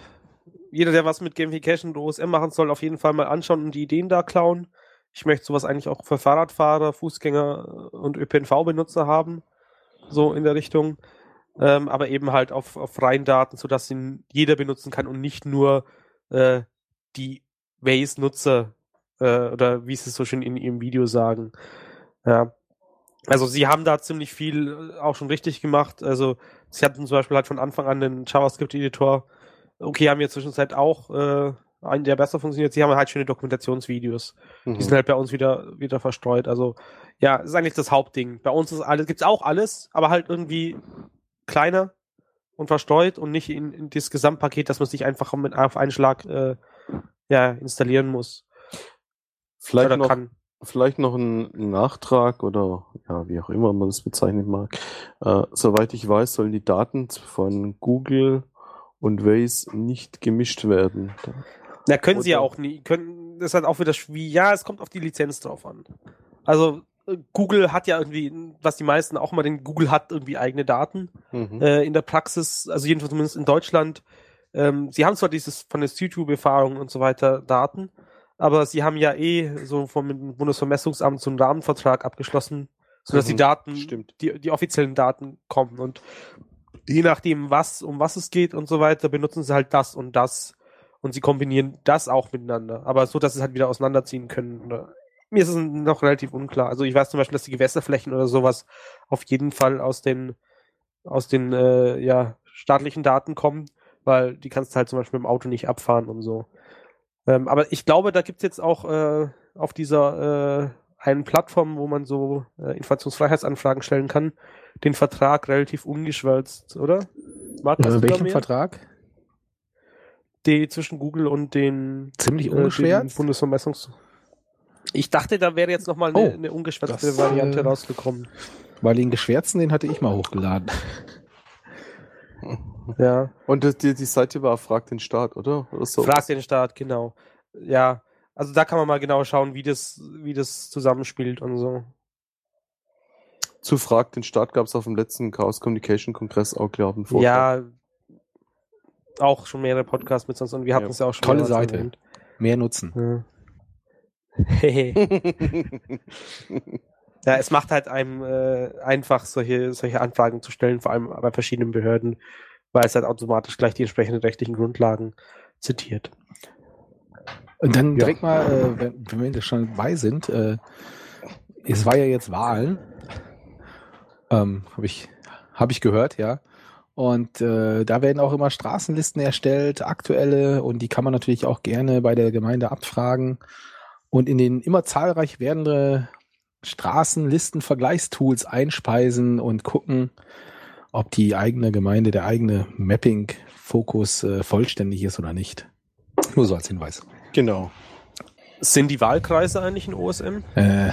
jeder, der was mit Gamification und OSM machen soll, auf jeden Fall mal anschauen und die Ideen da klauen. Ich möchte sowas eigentlich auch für Fahrradfahrer, Fußgänger und ÖPNV-Benutzer haben. So in der Richtung. Ähm, aber eben halt auf, auf freien Daten, sodass ihn jeder benutzen kann und nicht nur äh, die Waze-Nutzer äh, oder wie sie es so schön in ihrem Video sagen. Ja. Also sie haben da ziemlich viel äh, auch schon richtig gemacht. Also sie hatten zum Beispiel halt von Anfang an den JavaScript-Editor. Okay, haben wir zwischenzeit auch äh, einen, der besser funktioniert. Sie haben halt schöne Dokumentationsvideos. Mhm. Die sind halt bei uns wieder, wieder verstreut. Also ja, ist eigentlich das Hauptding. Bei uns ist alles, gibt's auch alles, aber halt irgendwie kleiner und verstreut und nicht in, in das Gesamtpaket, dass man sich einfach mit, auf einen Schlag äh, ja, installieren muss. Vielleicht noch, kann. Vielleicht noch ein Nachtrag oder ja, wie auch immer man das bezeichnen mag. Äh, soweit ich weiß, sollen die Daten von Google und Waze nicht gemischt werden. Na, können oder? sie ja auch nie. Können, das ist halt auch wieder schwierig. Ja, es kommt auf die Lizenz drauf an. Also Google hat ja irgendwie, was die meisten auch mal den Google hat irgendwie eigene Daten mhm. äh, in der Praxis, also jedenfalls zumindest in Deutschland. Ähm, sie haben zwar dieses von der YouTube-Erfahrung und so weiter Daten, aber sie haben ja eh so vom Bundesvermessungsamt so einen Rahmenvertrag abgeschlossen, sodass mhm, die Daten, stimmt. die, die offiziellen Daten kommen und je nachdem, was, um was es geht und so weiter, benutzen sie halt das und das und sie kombinieren das auch miteinander, aber so, dass sie es halt wieder auseinanderziehen können. Mir ist es noch relativ unklar. Also ich weiß zum Beispiel, dass die Gewässerflächen oder sowas auf jeden Fall aus den aus den äh, ja, staatlichen Daten kommen, weil die kannst du halt zum Beispiel im Auto nicht abfahren und so. Ähm, aber ich glaube, da gibt's jetzt auch äh, auf dieser äh, einen Plattform, wo man so äh, Informationsfreiheitsanfragen stellen kann, den Vertrag relativ ungeschwärzt, oder? Markus, äh, welchen Vertrag? die zwischen Google und den ziemlich ungeschwärzt äh, Bundesvermessungs. Ich dachte, da wäre jetzt nochmal eine, oh, eine ungeschwärzte Variante äh, rausgekommen. Weil den geschwärzten, den hatte ich mal hochgeladen. Ja. Und die, die Seite war Frag den Staat, oder? oder so? Frag den Staat, genau. Ja. Also da kann man mal genau schauen, wie das, wie das zusammenspielt und so. Zu Frag den Staat gab es auf dem letzten Chaos Communication Kongress auch, glaube ich, Ja, auch schon mehrere Podcasts mit sonst und wir hatten es ja auch schon. Tolle Seite. Erwähnt. Mehr nutzen. Ja. ja, es macht halt einem äh, einfach, solche, solche Anfragen zu stellen, vor allem bei verschiedenen Behörden, weil es halt automatisch gleich die entsprechenden rechtlichen Grundlagen zitiert. Und dann ja. direkt mal, äh, wenn, wenn wir schon dabei sind, äh, es war ja jetzt Wahlen, ähm, habe ich, hab ich gehört, ja. Und äh, da werden auch immer Straßenlisten erstellt, aktuelle, und die kann man natürlich auch gerne bei der Gemeinde abfragen. Und in den immer zahlreich werdende Straßenlisten Vergleichstools einspeisen und gucken, ob die eigene Gemeinde, der eigene Mapping-Fokus äh, vollständig ist oder nicht. Nur so als Hinweis. Genau. Sind die Wahlkreise eigentlich in OSM? Äh,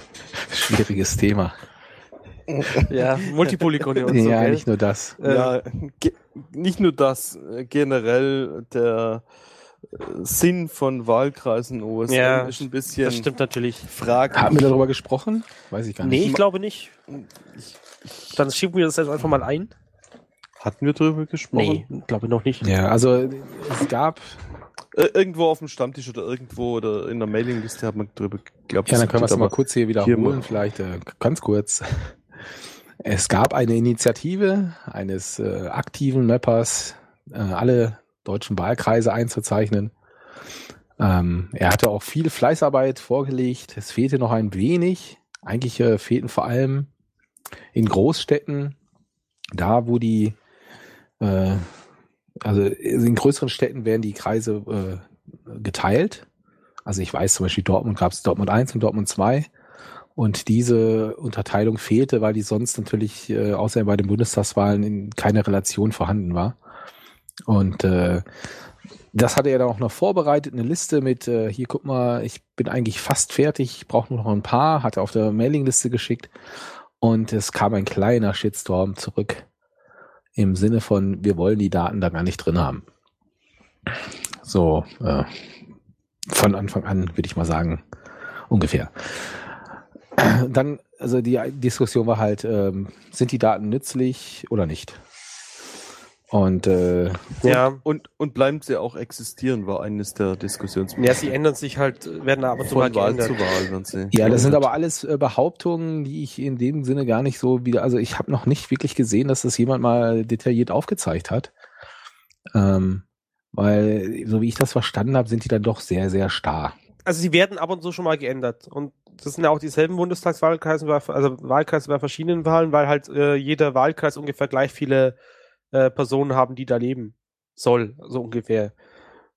schwieriges Thema. ja, Multipolygone und so. Ja, gell? nicht nur das. Äh, ja, nicht nur das. Äh, generell der äh, Sinn von Wahlkreisen OSM ja, ist ein bisschen. Das stimmt natürlich. Fraglich. Haben wir darüber gesprochen? Weiß ich gar nicht. Nee, ich glaube nicht. Ich, Dann schieben wir das jetzt einfach mal ein. Hatten wir darüber gesprochen? Nee, glaube noch nicht. Ja, also es gab irgendwo auf dem Stammtisch oder irgendwo oder in der Mailingliste hat man drüber geglaubt. Ja, dann können wir es mal kurz hier wiederholen, hier vielleicht äh, ganz kurz. Es gab eine Initiative eines äh, aktiven Mappers, äh, alle deutschen Wahlkreise einzuzeichnen. Ähm, er hatte auch viel Fleißarbeit vorgelegt. Es fehlte noch ein wenig. Eigentlich äh, fehlten vor allem in Großstädten, da wo die, äh, also in größeren Städten werden die Kreise äh, geteilt. Also ich weiß zum Beispiel Dortmund gab es Dortmund 1 und Dortmund 2. Und diese Unterteilung fehlte, weil die sonst natürlich, äh, außer bei den Bundestagswahlen, in keine Relation vorhanden war. Und äh, das hatte er dann auch noch vorbereitet, eine Liste mit, äh, hier guck mal, ich bin eigentlich fast fertig, ich brauche nur noch ein paar, hat er auf der Mailingliste geschickt. Und es kam ein kleiner Shitstorm zurück. Im Sinne von, wir wollen die Daten da gar nicht drin haben. So, äh, von Anfang an würde ich mal sagen, ungefähr. Dann, also die Diskussion war halt, ähm, sind die Daten nützlich oder nicht? Und, äh, ja. und, und bleiben sie auch existieren, war eines der Diskussionspunkte. Ja, sie ändern sich halt, werden aber zu Wahl geändert. zu Wahl, wenn sie. Ja, das sind aber alles äh, Behauptungen, die ich in dem Sinne gar nicht so wieder, also ich habe noch nicht wirklich gesehen, dass das jemand mal detailliert aufgezeigt hat. Ähm, weil, so wie ich das verstanden habe, sind die dann doch sehr, sehr starr. Also sie werden ab und zu schon mal geändert. Und das sind ja auch dieselben Bundestagswahlkreise, also Wahlkreise bei verschiedenen Wahlen, weil halt äh, jeder Wahlkreis ungefähr gleich viele äh, Personen haben, die da leben soll, so ungefähr.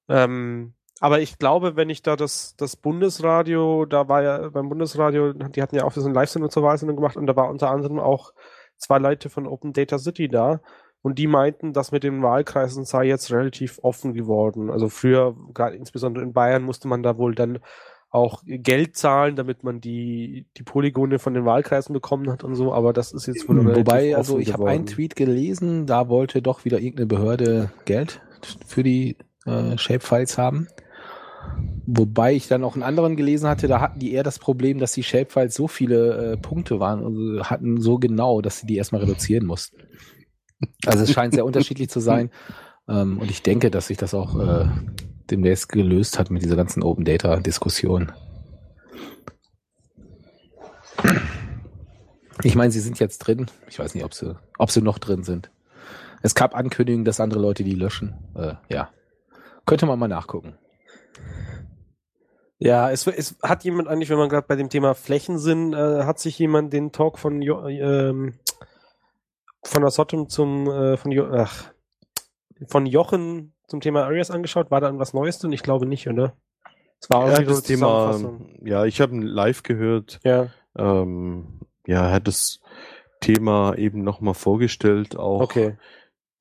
Ähm, aber ich glaube, wenn ich da das, das Bundesradio, da war ja beim Bundesradio, die hatten ja auch so ein Live-Sendung zur Wahlsendung gemacht und da war unter anderem auch zwei Leute von Open Data City da und die meinten, dass mit den Wahlkreisen sei jetzt relativ offen geworden. Also früher, gerade insbesondere in Bayern, musste man da wohl dann auch Geld zahlen, damit man die, die Polygone von den Wahlkreisen bekommen hat und so, aber das ist jetzt wohl Wobei, also ich habe einen Tweet gelesen, da wollte doch wieder irgendeine Behörde Geld für die äh, Shapefiles haben. Wobei ich dann auch einen anderen gelesen hatte, da hatten die eher das Problem, dass die Shapefiles so viele äh, Punkte waren, also hatten so genau, dass sie die erstmal reduzieren mussten. Also es scheint sehr unterschiedlich zu sein. Ähm, und ich denke, dass sich das auch äh, demnächst gelöst hat mit dieser ganzen Open Data Diskussion. Ich meine, sie sind jetzt drin. Ich weiß nicht, ob sie, ob sie noch drin sind. Es gab Ankündigungen, dass andere Leute die löschen. Äh, ja. Könnte man mal nachgucken. Ja, es, es hat jemand eigentlich, wenn man gerade bei dem Thema Flächen sind, äh, hat sich jemand den Talk von jo, ähm, von der Sottom zum äh, von jo, ach, von Jochen zum Thema Arias angeschaut? War da irgendwas Neues drin? Ich glaube nicht, oder? Es war ja, das Thema, ja, ich habe live gehört. Ja. Ähm, ja, er hat das Thema eben nochmal vorgestellt, auch okay.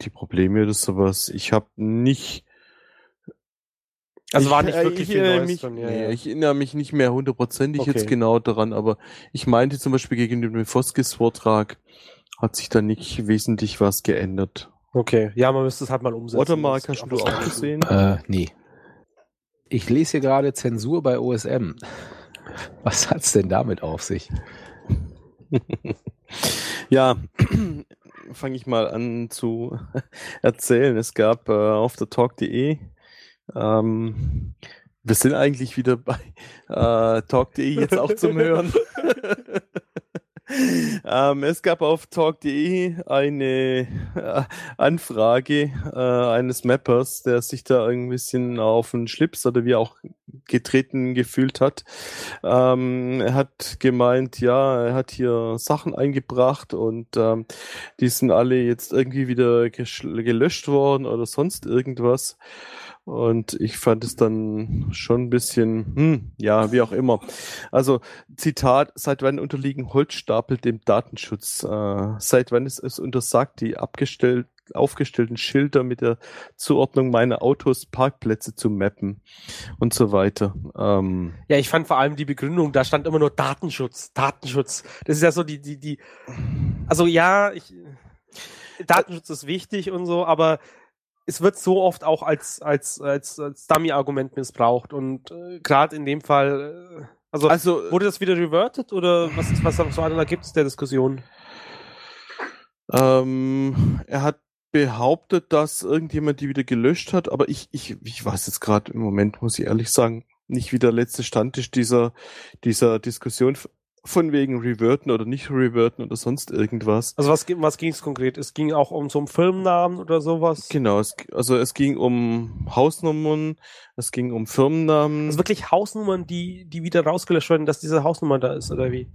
die Probleme oder sowas. Ich habe nicht Also ich, war nicht wirklich ich, viel Neues mich, dann, ja, nee, ja. Ich erinnere mich nicht mehr hundertprozentig okay. jetzt genau daran, aber ich meinte zum Beispiel gegen den Foskis-Vortrag hat sich da nicht wesentlich was geändert. Okay, ja, man müsste es halt mal umsetzen. Watermark hast du auch gesehen? Äh, nee. Ich lese hier gerade Zensur bei OSM. Was hat's denn damit auf sich? ja, fange ich mal an zu erzählen. Es gab äh, auf der Talk.de ähm, wir sind eigentlich wieder bei äh, Talk.de jetzt auch zum Hören. Ähm, es gab auf Talk.de eine äh, Anfrage äh, eines Mappers, der sich da ein bisschen auf den Schlips oder wie auch getreten gefühlt hat. Ähm, er hat gemeint, ja, er hat hier Sachen eingebracht und ähm, die sind alle jetzt irgendwie wieder gelöscht worden oder sonst irgendwas. Und ich fand es dann schon ein bisschen, hm, ja, wie auch immer. Also, Zitat, seit wann unterliegen Holzstapel dem Datenschutz? Äh, seit wann ist es untersagt, die abgestellt, aufgestellten Schilder mit der Zuordnung meiner Autos Parkplätze zu mappen und so weiter. Ähm, ja, ich fand vor allem die Begründung, da stand immer nur Datenschutz, Datenschutz. Das ist ja so die, die, die, also ja, ich, Datenschutz ist wichtig und so, aber es wird so oft auch als, als, als, als Dummy-Argument missbraucht und äh, gerade in dem Fall, äh, also, also wurde das wieder reverted oder was, was, was da gibt es der Diskussion? Ähm, er hat behauptet, dass irgendjemand die wieder gelöscht hat, aber ich, ich, ich weiß jetzt gerade im Moment, muss ich ehrlich sagen, nicht wie der letzte Stand ist dieser, dieser Diskussion von wegen reverten oder nicht reverten oder sonst irgendwas. Also was, was ging es konkret? Es ging auch um so einen Firmennamen oder sowas? Genau, es, also es ging um Hausnummern, es ging um Firmennamen. Also wirklich Hausnummern, die, die wieder rausgelöscht werden, dass diese Hausnummer da ist, oder wie?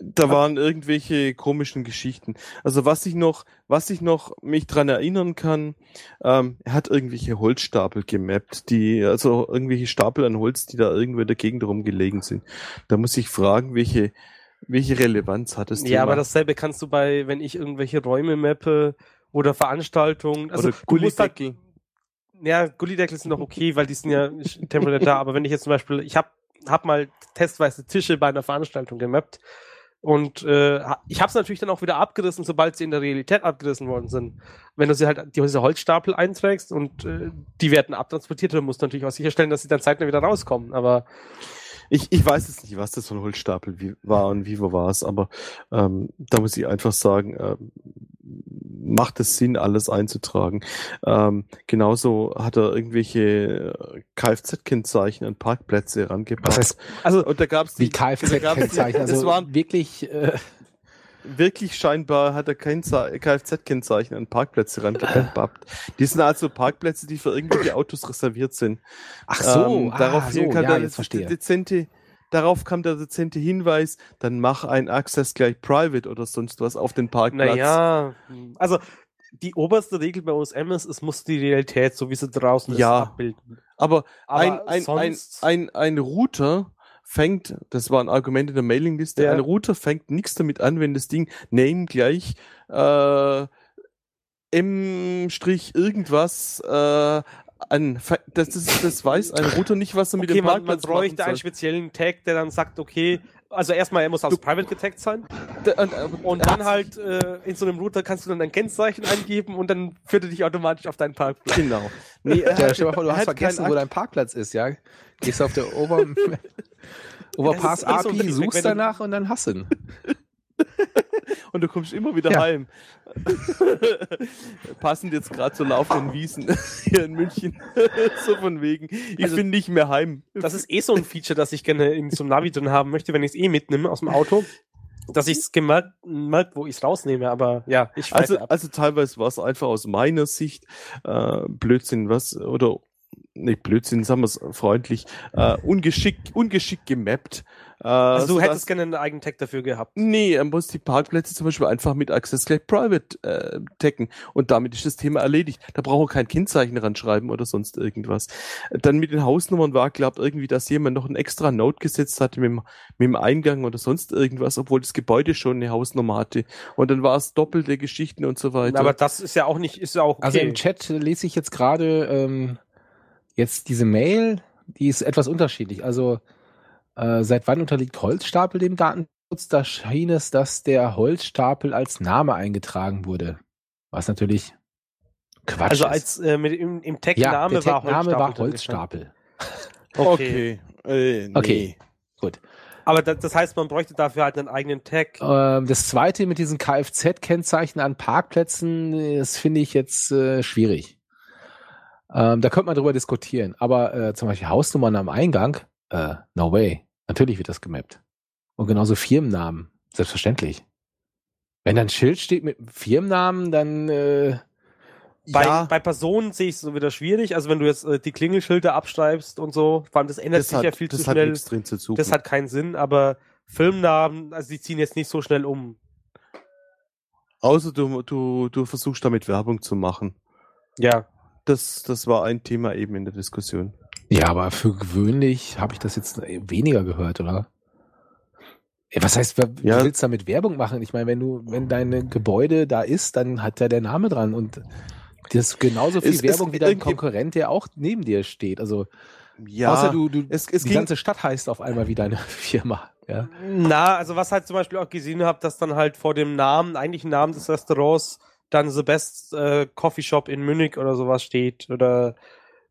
Da waren irgendwelche komischen Geschichten. Also was ich noch, was ich noch mich dran erinnern kann, ähm, er hat irgendwelche Holzstapel gemappt, die, also irgendwelche Stapel an Holz, die da irgendwo in der Gegend rumgelegen sind. Da muss ich fragen, welche, welche Relevanz hat es? Ja, aber dasselbe kannst du bei, wenn ich irgendwelche Räume mappe oder Veranstaltungen, also oder Gullideckel. Halt, ja, Gullideckel sind noch okay, weil die sind ja temporär da, aber wenn ich jetzt zum Beispiel, ich habe hab mal testweise Tische bei einer Veranstaltung gemappt und äh, ich habe es natürlich dann auch wieder abgerissen, sobald sie in der Realität abgerissen worden sind. Wenn du sie halt diese Holzstapel einträgst und äh, die werden abtransportiert, dann musst du natürlich auch sicherstellen, dass sie dann zeitnah wieder rauskommen. Aber ich, ich weiß jetzt nicht, was das für ein Holzstapel wie, war und wie wo war es, aber ähm, da muss ich einfach sagen, ähm, macht es Sinn, alles einzutragen. Ähm, genauso hat er irgendwelche äh, Kfz-Kennzeichen an Parkplätze. Das heißt, also und da gab's wie Kfz-Kennzeichen, also das waren wirklich äh, wirklich scheinbar hat er kein Kfz-Kennzeichen an Parkplätze rangebracht. Die sind also Parkplätze, die für irgendwelche Autos reserviert sind. Ach so, ähm, darauf ah, so, kann ja, jetzt verstehe. dezente Darauf kam der dezente Hinweis, dann mach ein Access gleich Private oder sonst was auf den Parkplatz. Naja, also die oberste Regel bei OSM ist, es muss die Realität, so wie sie draußen ja, ist, abbilden. Aber, aber ein, ein, ein, ein, ein Router fängt, das war ein Argument in der Mailingliste, ja. ein Router fängt nichts damit an, wenn das Ding Name gleich äh, M Strich irgendwas äh, an, das, das, das weiß ein Router nicht, was er mit okay, dem Parkplatz man, man bräuchte einen speziellen Tag, der dann sagt, okay, also erstmal, er muss als Private getaggt sein. Und, und dann halt äh, in so einem Router kannst du dann ein Kennzeichen eingeben und dann führt er dich automatisch auf deinen Parkplatz. Genau. Nee, ja, stell dir mal vor, du hast vergessen, wo dein Parkplatz ist, ja? Gehst auf der Ober Overpass API, suchst danach und dann hast ihn. und du kommst immer wieder ja. heim. Passend jetzt gerade zur laufenden Wiesen hier in München. so von wegen, ich also, bin nicht mehr heim. Das ist eh so ein Feature, das ich gerne in so einem Navi drin haben möchte, wenn ich es eh mitnehme aus dem Auto. Dass ich es gemerkt, merkt, wo ich es rausnehme, aber ja, ich weiß also, also teilweise war es einfach aus meiner Sicht äh, Blödsinn, was oder nicht Blödsinn, sagen wir es freundlich, äh, ungeschickt, ungeschickt gemappt. Äh, also du hättest gerne einen eigenen Tag dafür gehabt. Nee, er muss die Parkplätze zum Beispiel einfach mit Access Gleich Private äh, taggen und damit ist das Thema erledigt. Da braucht er kein Kennzeichen ranschreiben oder sonst irgendwas. Dann mit den Hausnummern war glaubt irgendwie, dass jemand noch ein extra Note gesetzt hatte mit dem, mit dem Eingang oder sonst irgendwas, obwohl das Gebäude schon eine Hausnummer hatte. Und dann war es doppelte Geschichten und so weiter. Aber das ist ja auch nicht, ist ja auch okay. Also im Chat lese ich jetzt gerade ähm, jetzt diese Mail, die ist etwas unterschiedlich. Also äh, seit wann unterliegt Holzstapel dem Datenschutz? Da schien es, dass der Holzstapel als Name eingetragen wurde. Was natürlich Quatsch Also als äh, mit im, im Tag ja, Tag war, Name war Holzstapel. Okay. Okay. Äh, nee. okay. Gut. Aber das, das, heißt, man bräuchte dafür halt einen eigenen Tag. Ähm, das zweite mit diesen Kfz-Kennzeichen an Parkplätzen, das finde ich jetzt äh, schwierig. Ähm, da könnte man drüber diskutieren. Aber äh, zum Beispiel Hausnummern am Eingang, äh, no way. Natürlich wird das gemappt. Und genauso Firmennamen, selbstverständlich. Wenn da ein Schild steht mit Firmennamen, dann äh, bei, ja. bei Personen sehe ich es so wieder schwierig. Also wenn du jetzt äh, die Klingelschilder abschreibst und so, vor allem das ändert das sich hat, ja viel zu schnell. Zu das hat keinen Sinn, aber Filmnamen, also die ziehen jetzt nicht so schnell um. Außer du, du, du versuchst damit Werbung zu machen. Ja. Das, das war ein Thema eben in der Diskussion. Ja, aber für gewöhnlich habe ich das jetzt weniger gehört, oder? Was heißt, du ja. willst damit Werbung machen? Ich meine, wenn du, wenn dein Gebäude da ist, dann hat ja der Name dran und das ist genauso viel es, Werbung es, wie dein Konkurrent, der auch neben dir steht. Also ja, außer du, du es, es die ganze Stadt heißt auf einmal wie deine Firma. Ja. Na, also was halt zum Beispiel auch gesehen habe, dass dann halt vor dem Namen, eigentlichen Namen des Restaurants, dann The Best äh, Coffee Shop in Munich oder sowas steht. Oder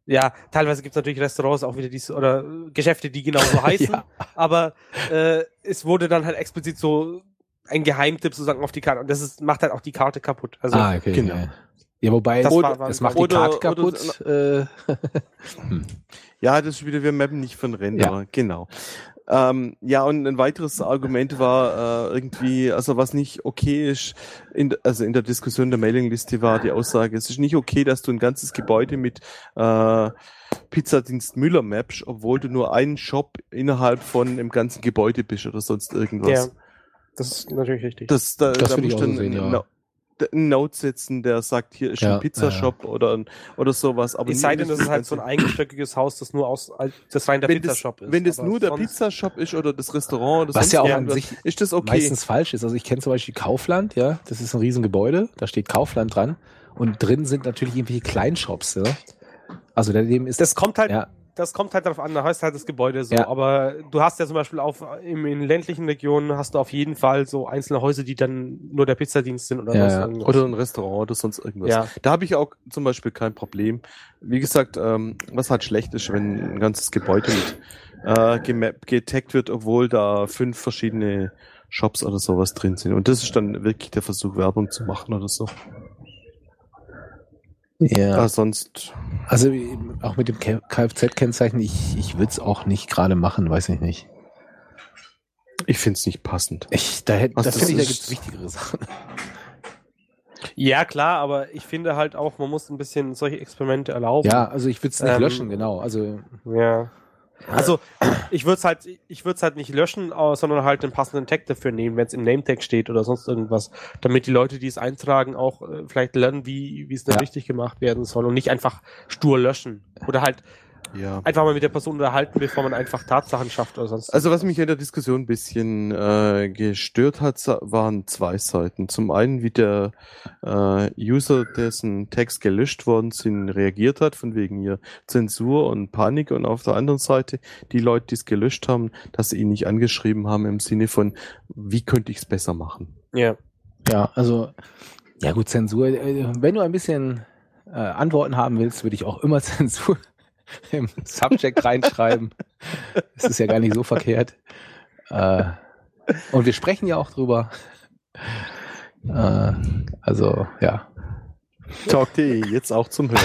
ja, teilweise gibt es natürlich Restaurants auch wieder diese oder Geschäfte, die genau so heißen. ja. Aber äh, es wurde dann halt explizit so ein Geheimtipp sozusagen auf die Karte. Und das ist, macht halt auch die Karte kaputt. Also, ah, okay. Genau. Ja. Ja, wobei, das, war, das macht oder, die Karte kaputt. Oder, äh. hm. Ja, das ist wieder, wir mappen nicht von Render, ja. genau. Ähm, ja, und ein weiteres Argument war äh, irgendwie, also was nicht okay ist, in, also in der Diskussion der Mailingliste war die Aussage, es ist nicht okay, dass du ein ganzes Gebäude mit äh, Pizzadienst Müller mappst, obwohl du nur einen Shop innerhalb von dem ganzen Gebäude bist oder sonst irgendwas. Ja, das ist natürlich richtig. Das, da, das da musst du dann sehen, ja ein Note setzen, der sagt, hier ist ja, ein Pizzashop ja. oder, oder sowas. Aber es sei denn, das ist halt so ein eigenstöckiges Haus, das nur aus, das rein der wenn Pizzashop das, ist. Wenn das nur der Pizzashop ist oder das Restaurant oder Was ja auch an sich ist das okay. meistens falsch ist. Also ich kenne zum Beispiel Kaufland, ja, das ist ein Riesengebäude, da steht Kaufland dran und drin sind natürlich irgendwelche Kleinshops, ja. Also daneben ist. Das kommt halt, ja das kommt halt darauf an, da heißt halt das Gebäude so. Ja. Aber du hast ja zum Beispiel auf, in, in ländlichen Regionen hast du auf jeden Fall so einzelne Häuser, die dann nur der Pizzadienst sind oder ja, was. Ja. Oder ein Restaurant oder sonst irgendwas. Ja. Da habe ich auch zum Beispiel kein Problem. Wie gesagt, ähm, was halt schlecht ist, wenn ein ganzes Gebäude mit äh, getaggt wird, obwohl da fünf verschiedene Shops oder sowas drin sind. Und das ist dann wirklich der Versuch, Werbung zu machen oder so. Ja. Aber sonst. Also auch mit dem Kfz-Kennzeichen, ich, ich würde es auch nicht gerade machen, weiß ich nicht. Ich finde es nicht passend. Ich, da hätte, das finde ich, da gibt es wichtigere Sachen. Ja, klar, aber ich finde halt auch, man muss ein bisschen solche Experimente erlauben. Ja, also ich würde es nicht ähm, löschen, genau. Also ja. Also ich würde es halt, ich würde es halt nicht löschen, sondern halt den passenden Tag dafür nehmen, wenn es im Name-Tag steht oder sonst irgendwas, damit die Leute, die es eintragen, auch äh, vielleicht lernen, wie wie es dann ja. richtig gemacht werden soll und nicht einfach stur löschen. Oder halt ja. einfach mal mit der Person unterhalten, bevor man einfach Tatsachen schafft oder sonst. Also was mich in der Diskussion ein bisschen äh, gestört hat, waren zwei Seiten. Zum einen, wie der äh, User, dessen Text gelöscht worden sind, reagiert hat, von wegen hier Zensur und Panik und auf der anderen Seite die Leute, die es gelöscht haben, dass sie ihn nicht angeschrieben haben im Sinne von, wie könnte ich es besser machen. Ja. Ja, also ja gut, Zensur. Äh, wenn du ein bisschen äh, Antworten haben willst, würde ich auch immer Zensur im Subject reinschreiben. Das ist ja gar nicht so verkehrt. Äh, und wir sprechen ja auch drüber. Äh, also, ja. Talk.de, jetzt auch zum Hören.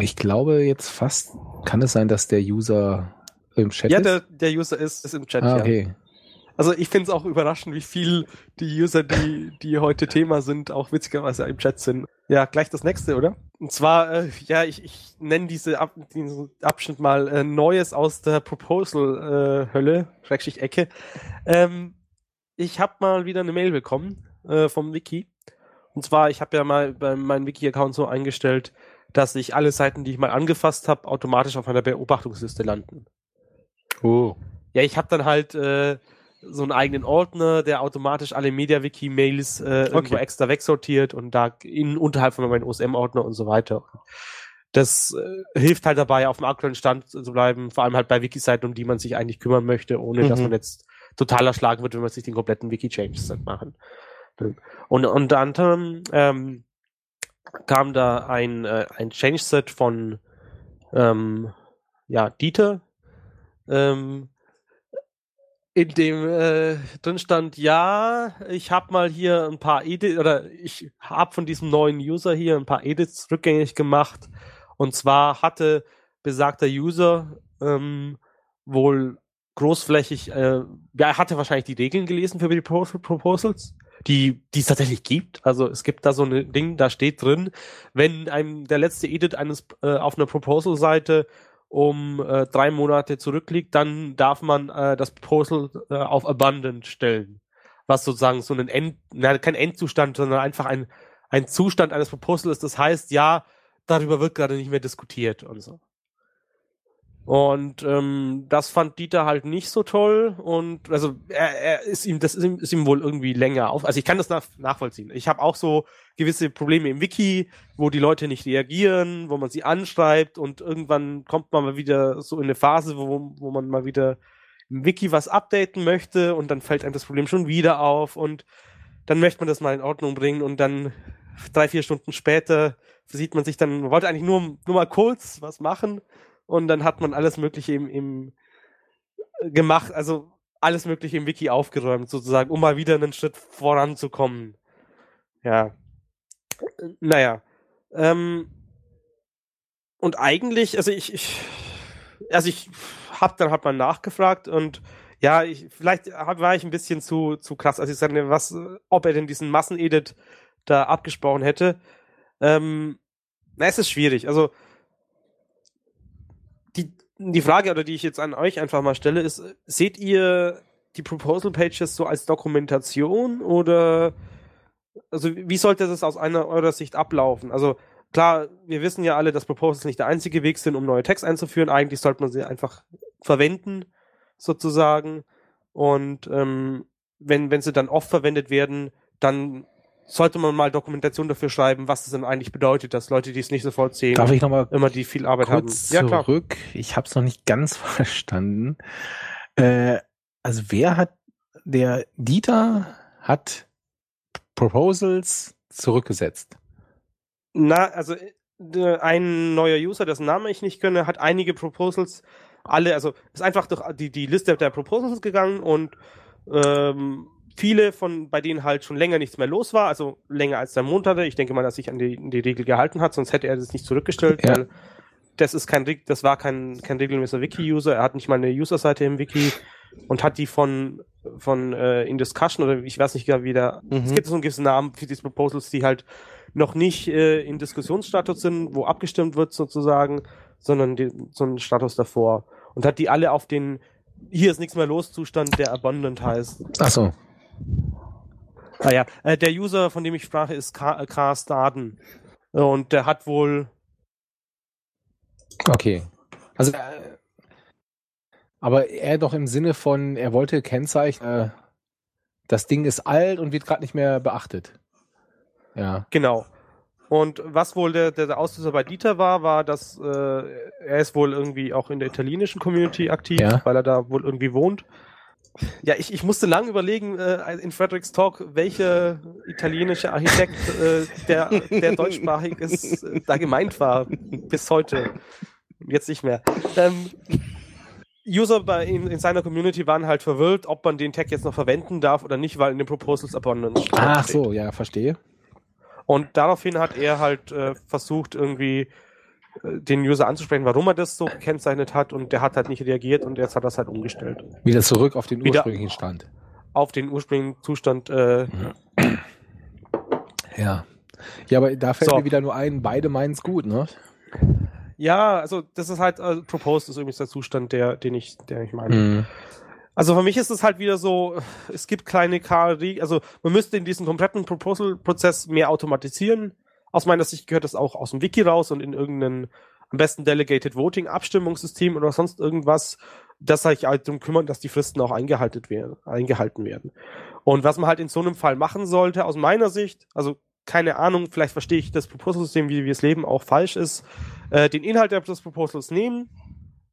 ich glaube jetzt fast, kann es sein, dass der User im Chat ja, ist? Ja, der, der User ist, ist im Chat. Ah, okay. Ja. Also ich finde es auch überraschend, wie viel die User, die, die heute Thema sind, auch witzigerweise im Chat sind. Ja, gleich das nächste, oder? Und zwar, äh, ja, ich, ich nenne diese Ab diesen Abschnitt mal äh, Neues aus der Proposal-Hölle, äh, Schrägstrich Ecke. Ähm, ich habe mal wieder eine Mail bekommen äh, vom Wiki. Und zwar, ich habe ja mal bei meinem Wiki-Account so eingestellt, dass ich alle Seiten, die ich mal angefasst habe, automatisch auf einer Beobachtungsliste landen. Oh. Ja, ich habe dann halt äh, so einen eigenen Ordner, der automatisch alle MediaWiki-Mails äh, irgendwo extra wegsortiert und da in unterhalb von meinem OSM-Ordner und so weiter. Das äh, hilft halt dabei, auf dem aktuellen Stand zu bleiben, vor allem halt bei Wiki-Seiten, um die man sich eigentlich kümmern möchte, ohne mhm. dass man jetzt total erschlagen wird, wenn man sich den kompletten Wiki-Change machen. Und unter anderem ähm, kam da ein, äh, ein Change-Set von ähm, ja, Dieter, ähm, in dem äh, drin stand, ja, ich habe mal hier ein paar Edits, oder ich habe von diesem neuen User hier ein paar Edits rückgängig gemacht. Und zwar hatte besagter User ähm, wohl großflächig, äh, ja, er hatte wahrscheinlich die Regeln gelesen für die Proposals, die, die es tatsächlich gibt. Also es gibt da so ein Ding, da steht drin, wenn einem der letzte Edit eines äh, auf einer Proposal-Seite um äh, drei Monate zurückliegt, dann darf man äh, das Proposal äh, auf Abundant stellen. Was sozusagen so ein End, na, kein Endzustand, sondern einfach ein, ein Zustand eines Proposals ist. Das heißt, ja, darüber wird gerade nicht mehr diskutiert und so. Und ähm, das fand Dieter halt nicht so toll und also er, er ist ihm das ist ihm, ist ihm wohl irgendwie länger auf. Also ich kann das nach, nachvollziehen. Ich habe auch so gewisse Probleme im Wiki, wo die Leute nicht reagieren, wo man sie anschreibt und irgendwann kommt man mal wieder so in eine Phase, wo, wo man mal wieder im Wiki was updaten möchte und dann fällt einem das Problem schon wieder auf und dann möchte man das mal in Ordnung bringen und dann drei, vier Stunden später sieht man sich dann, man wollte eigentlich nur, nur mal kurz was machen und dann hat man alles Mögliche im, im äh, gemacht, also alles Mögliche im Wiki aufgeräumt, sozusagen, um mal wieder einen Schritt voranzukommen. Ja. Naja. Ähm, und eigentlich, also ich, ich also ich hab dann halt mal nachgefragt und ja, ich, vielleicht war ich ein bisschen zu, zu krass, als ich sagte, was, ob er denn diesen Massenedit da abgesprochen hätte. Ähm, na, es ist schwierig. Also, die, die Frage, oder die ich jetzt an euch einfach mal stelle, ist, seht ihr die Proposal Pages so als Dokumentation oder also wie sollte das aus einer eurer Sicht ablaufen? Also klar, wir wissen ja alle, dass Proposals nicht der einzige Weg sind, um neue Text einzuführen. Eigentlich sollte man sie einfach verwenden, sozusagen. Und ähm, wenn, wenn sie dann oft verwendet werden, dann sollte man mal Dokumentation dafür schreiben, was es denn eigentlich bedeutet, dass Leute, die es nicht sofort sehen, Darf ich noch mal immer die viel Arbeit kurz haben. Ja, zurück. Klar. Ich habe es noch nicht ganz verstanden. Äh, also wer hat der Dieter hat Proposals zurückgesetzt? Na, also äh, ein neuer User, dessen Name ich nicht kenne, hat einige Proposals alle, also ist einfach durch die, die Liste der Proposals gegangen und ähm, viele von bei denen halt schon länger nichts mehr los war, also länger als der Monate. Ich denke mal, dass sich an die, die Regel gehalten hat, sonst hätte er das nicht zurückgestellt, ja. weil das ist kein das war kein kein regelmäßiger Wiki-User. Er hat nicht mal eine User-Seite im Wiki und hat die von von äh, in Discussion oder ich weiß nicht genau wie der mhm. es gibt so einen gewissen Namen für diese Proposals, die halt noch nicht äh, in Diskussionsstatus sind, wo abgestimmt wird sozusagen, sondern die, so einen Status davor und hat die alle auf den hier ist nichts mehr los Zustand, der abundant heißt. Ach so. Ah ja, äh, der User, von dem ich sprach, ist K, K Staden. Und der hat wohl. Okay. Also, äh, aber er doch im Sinne von, er wollte kennzeichnen, äh, das Ding ist alt und wird gerade nicht mehr beachtet. Ja. Genau. Und was wohl der, der Auslöser bei Dieter war, war, dass äh, er ist wohl irgendwie auch in der italienischen Community aktiv, ja. weil er da wohl irgendwie wohnt. Ja, ich, ich musste lang überlegen äh, in Fredericks Talk, welcher italienische Architekt äh, der, der deutschsprachig ist, äh, da gemeint war. Bis heute. Jetzt nicht mehr. Ähm, User bei, in, in, seiner Community waren halt verwirrt, ob man den Tag jetzt noch verwenden darf oder nicht, weil in den Proposals Abundance steht. Ach so, ja, verstehe. Und daraufhin hat er halt äh, versucht, irgendwie den User anzusprechen, warum er das so gekennzeichnet hat und der hat halt nicht reagiert und jetzt hat er es halt umgestellt. Wieder zurück auf den ursprünglichen Stand. Auf den ursprünglichen Zustand. Äh, ja. Ja, aber da fällt so. mir wieder nur ein, beide meinen es gut, ne? Ja, also das ist halt, also Proposed ist übrigens der Zustand, der, den ich, der ich meine. Mhm. Also für mich ist es halt wieder so, es gibt kleine KRI, also man müsste in diesem kompletten Proposal-Prozess mehr automatisieren aus meiner Sicht gehört das auch aus dem Wiki raus und in irgendeinen am besten Delegated Voting, Abstimmungssystem oder sonst irgendwas, das sich halt darum kümmern, dass die Fristen auch eingehalten werden, eingehalten werden. Und was man halt in so einem Fall machen sollte, aus meiner Sicht, also keine Ahnung, vielleicht verstehe ich das Proposal-System, wie wir es leben, auch falsch ist, äh, den Inhalt des Proposals nehmen,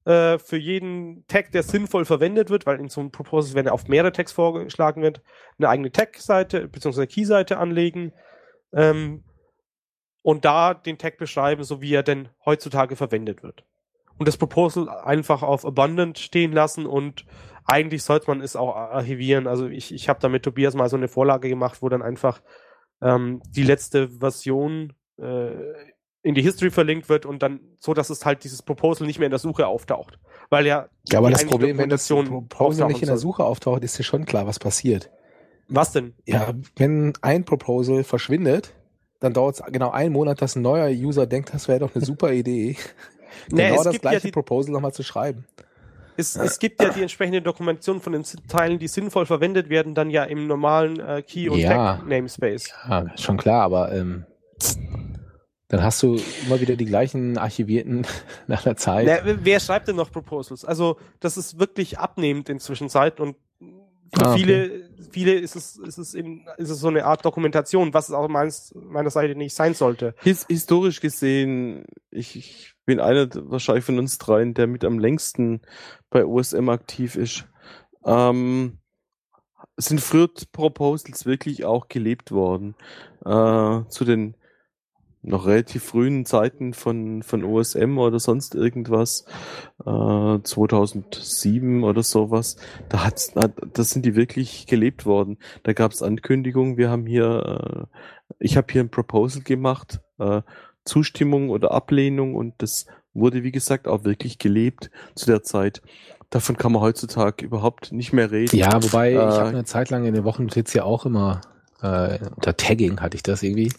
äh, für jeden Tag, der sinnvoll verwendet wird, weil in so einem Proposal, wenn er auf mehrere Tags vorgeschlagen wird, eine eigene Tag-Seite bzw. Key-Seite anlegen ähm, und da den Tag beschreiben, so wie er denn heutzutage verwendet wird. Und das Proposal einfach auf Abundant stehen lassen und eigentlich sollte man es auch archivieren. Also ich, ich habe da mit Tobias mal so eine Vorlage gemacht, wo dann einfach ähm, die letzte Version äh, in die History verlinkt wird und dann so, dass es halt dieses Proposal nicht mehr in der Suche auftaucht. Weil ja. Ja, aber das Problem, wenn das Proposal nicht in der Suche auftaucht, ist ja schon klar, was passiert. Was denn? Ja, wenn ein Proposal verschwindet, dann dauert es genau einen Monat, dass ein neuer User denkt, das wäre doch eine super Idee. genau das gleiche ja Proposal nochmal zu schreiben. Es, es gibt ja die entsprechende Dokumentation von den Teilen, die sinnvoll verwendet werden, dann ja im normalen äh, Key- und ja, Tag-Namespace. Ja, schon klar, aber ähm, dann hast du immer wieder die gleichen archivierten nach der Zeit. Na, wer schreibt denn noch Proposals? Also, das ist wirklich abnehmend inzwischen Zeit und für ah, okay. viele, viele ist es, ist es in, ist es so eine Art Dokumentation, was es auch meins, meiner Seite nicht sein sollte. His, historisch gesehen, ich, ich bin einer wahrscheinlich von uns dreien, der mit am längsten bei OSM aktiv ist. Ähm, sind früher Proposals wirklich auch gelebt worden. Äh, zu den noch relativ frühen Zeiten von, von OSM oder sonst irgendwas, äh, 2007 oder sowas, da hat's, da sind die wirklich gelebt worden. Da gab es Ankündigungen, wir haben hier, äh, ich habe hier ein Proposal gemacht, äh, Zustimmung oder Ablehnung und das wurde, wie gesagt, auch wirklich gelebt zu der Zeit. Davon kann man heutzutage überhaupt nicht mehr reden. Ja, wobei äh, ich habe eine Zeit lang in den Wochennotiz ja auch immer äh, unter Tagging hatte ich das irgendwie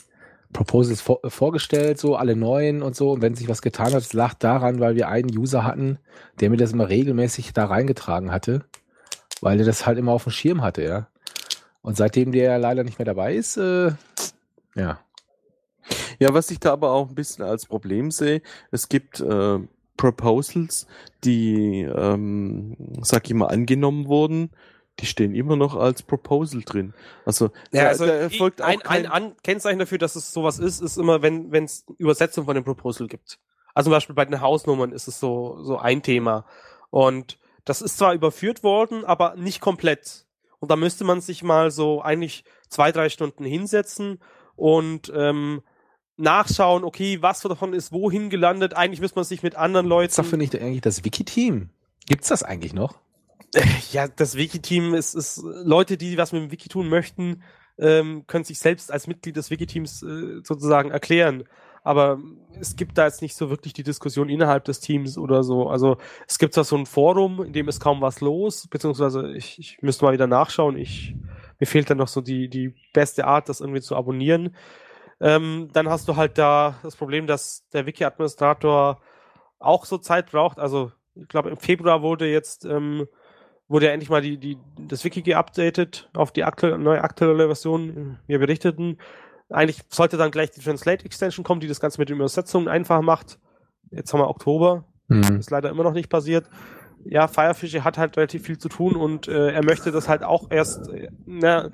Proposals vor, vorgestellt, so alle neuen und so. Und wenn sich was getan hat, es lag daran, weil wir einen User hatten, der mir das immer regelmäßig da reingetragen hatte, weil er das halt immer auf dem Schirm hatte, ja. Und seitdem der leider nicht mehr dabei ist, äh, ja. Ja, was ich da aber auch ein bisschen als Problem sehe, es gibt äh, Proposals, die, ähm, sag ich mal, angenommen wurden, die stehen immer noch als Proposal drin. Also, ja, also da erfolgt auch ein, ein An Kennzeichen dafür, dass es sowas ist, ist immer, wenn es Übersetzung von dem Proposal gibt. Also zum Beispiel bei den Hausnummern ist es so, so ein Thema. Und das ist zwar überführt worden, aber nicht komplett. Und da müsste man sich mal so eigentlich zwei, drei Stunden hinsetzen und ähm, nachschauen, okay, was davon ist wohin gelandet. Eigentlich müsste man sich mit anderen Leuten. Das ist doch, finde ich, eigentlich das Wiki-Team. Gibt's das eigentlich noch? Ja, das Wiki-Team ist, ist Leute, die was mit dem Wiki tun möchten, ähm, können sich selbst als Mitglied des Wiki-Teams äh, sozusagen erklären. Aber es gibt da jetzt nicht so wirklich die Diskussion innerhalb des Teams oder so. Also es gibt zwar so ein Forum, in dem ist kaum was los, beziehungsweise ich, ich müsste mal wieder nachschauen. Ich, mir fehlt dann noch so die, die beste Art, das irgendwie zu abonnieren. Ähm, dann hast du halt da das Problem, dass der Wiki-Administrator auch so Zeit braucht. Also ich glaube, im Februar wurde jetzt ähm, wurde ja endlich mal die, die, das Wiki geupdatet auf die aktuelle, neue aktuelle Version. Wir berichteten. Eigentlich sollte dann gleich die Translate Extension kommen, die das Ganze mit den Übersetzungen einfach macht. Jetzt haben wir Oktober. Mhm. Ist leider immer noch nicht passiert. Ja, Firefish hat halt relativ viel zu tun und äh, er möchte das halt auch erst, äh, na,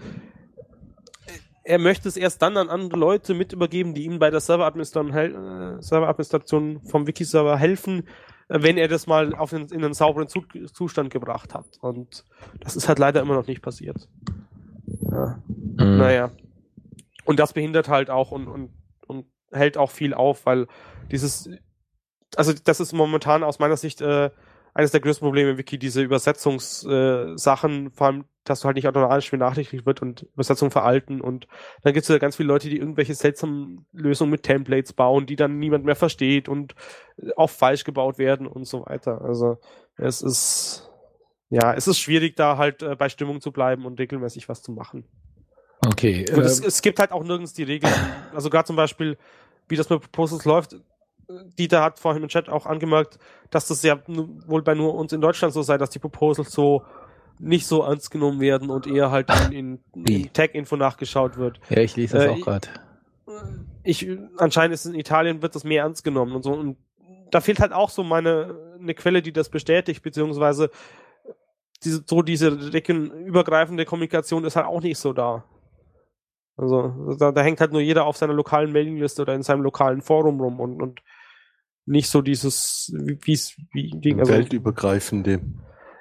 er möchte es erst dann an andere Leute mit übergeben, die ihm bei der Serveradministration, äh, Serveradministration vom Wiki-Server helfen, wenn er das mal auf einen, in einen sauberen Zustand gebracht hat. Und das ist halt leider immer noch nicht passiert. Ja. Mhm. Naja. Und das behindert halt auch und, und, und hält auch viel auf, weil dieses, also das ist momentan aus meiner Sicht äh, eines der größten Probleme im Wiki, diese Übersetzungssachen, äh, vor allem, dass du halt nicht automatisch benachrichtigt wird und Übersetzungen veralten und dann gibt es ja ganz viele Leute, die irgendwelche seltsamen Lösungen mit Templates bauen, die dann niemand mehr versteht und auch falsch gebaut werden und so weiter. Also es ist ja, es ist schwierig, da halt äh, bei Stimmung zu bleiben und regelmäßig was zu machen. Okay. Und es, ähm, es gibt halt auch nirgends die Regeln. Also gerade zum Beispiel, wie das mit Proposals läuft, Dieter hat vorhin im Chat auch angemerkt, dass das ja wohl bei nur uns in Deutschland so sei, dass die Proposals so nicht so ernst genommen werden und eher halt in, in, in Tag-Info nachgeschaut wird. Ja, ich lese das äh, auch gerade. Ich, anscheinend ist in Italien wird das mehr ernst genommen und so und da fehlt halt auch so meine eine Quelle, die das bestätigt, beziehungsweise diese, so diese übergreifende Kommunikation ist halt auch nicht so da. Also da, da hängt halt nur jeder auf seiner lokalen Mailingliste oder in seinem lokalen Forum rum und, und nicht so dieses, wie es, wie, wie also, weltübergreifende.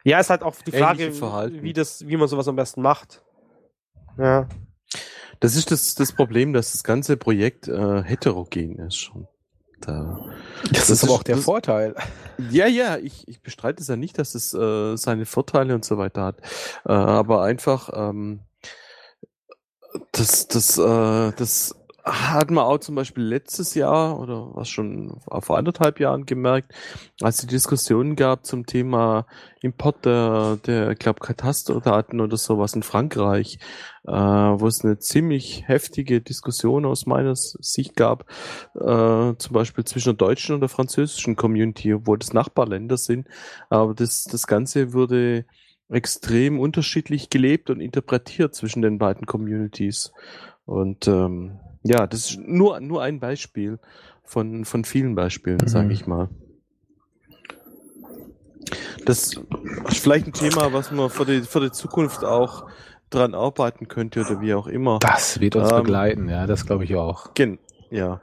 Ja, ist halt auch die Frage, wie das, wie man sowas am besten macht. Ja. Das ist das, das Problem, dass das ganze Projekt äh, heterogen ist schon. Da, das, das, ist aber auch der das, Vorteil. Ja, ja, ich, ich bestreite es ja nicht, dass es äh, seine Vorteile und so weiter hat. Äh, aber einfach, ähm, das, das, äh, das hat man auch zum Beispiel letztes Jahr oder was schon vor anderthalb Jahren gemerkt, als die Diskussionen gab zum Thema Import der, der ich glaube, Katasterdaten oder sowas in Frankreich, äh, wo es eine ziemlich heftige Diskussion aus meiner Sicht gab, äh, zum Beispiel zwischen der deutschen und der französischen Community, obwohl das Nachbarländer sind. Aber das, das Ganze wurde extrem unterschiedlich gelebt und interpretiert zwischen den beiden Communities. Und ähm, ja, das ist nur, nur ein Beispiel von, von vielen Beispielen, mhm. sage ich mal. Das ist vielleicht ein Thema, was man für die, für die Zukunft auch dran arbeiten könnte oder wie auch immer. Das wird uns ähm, begleiten, ja, das glaube ich auch. Gen ja.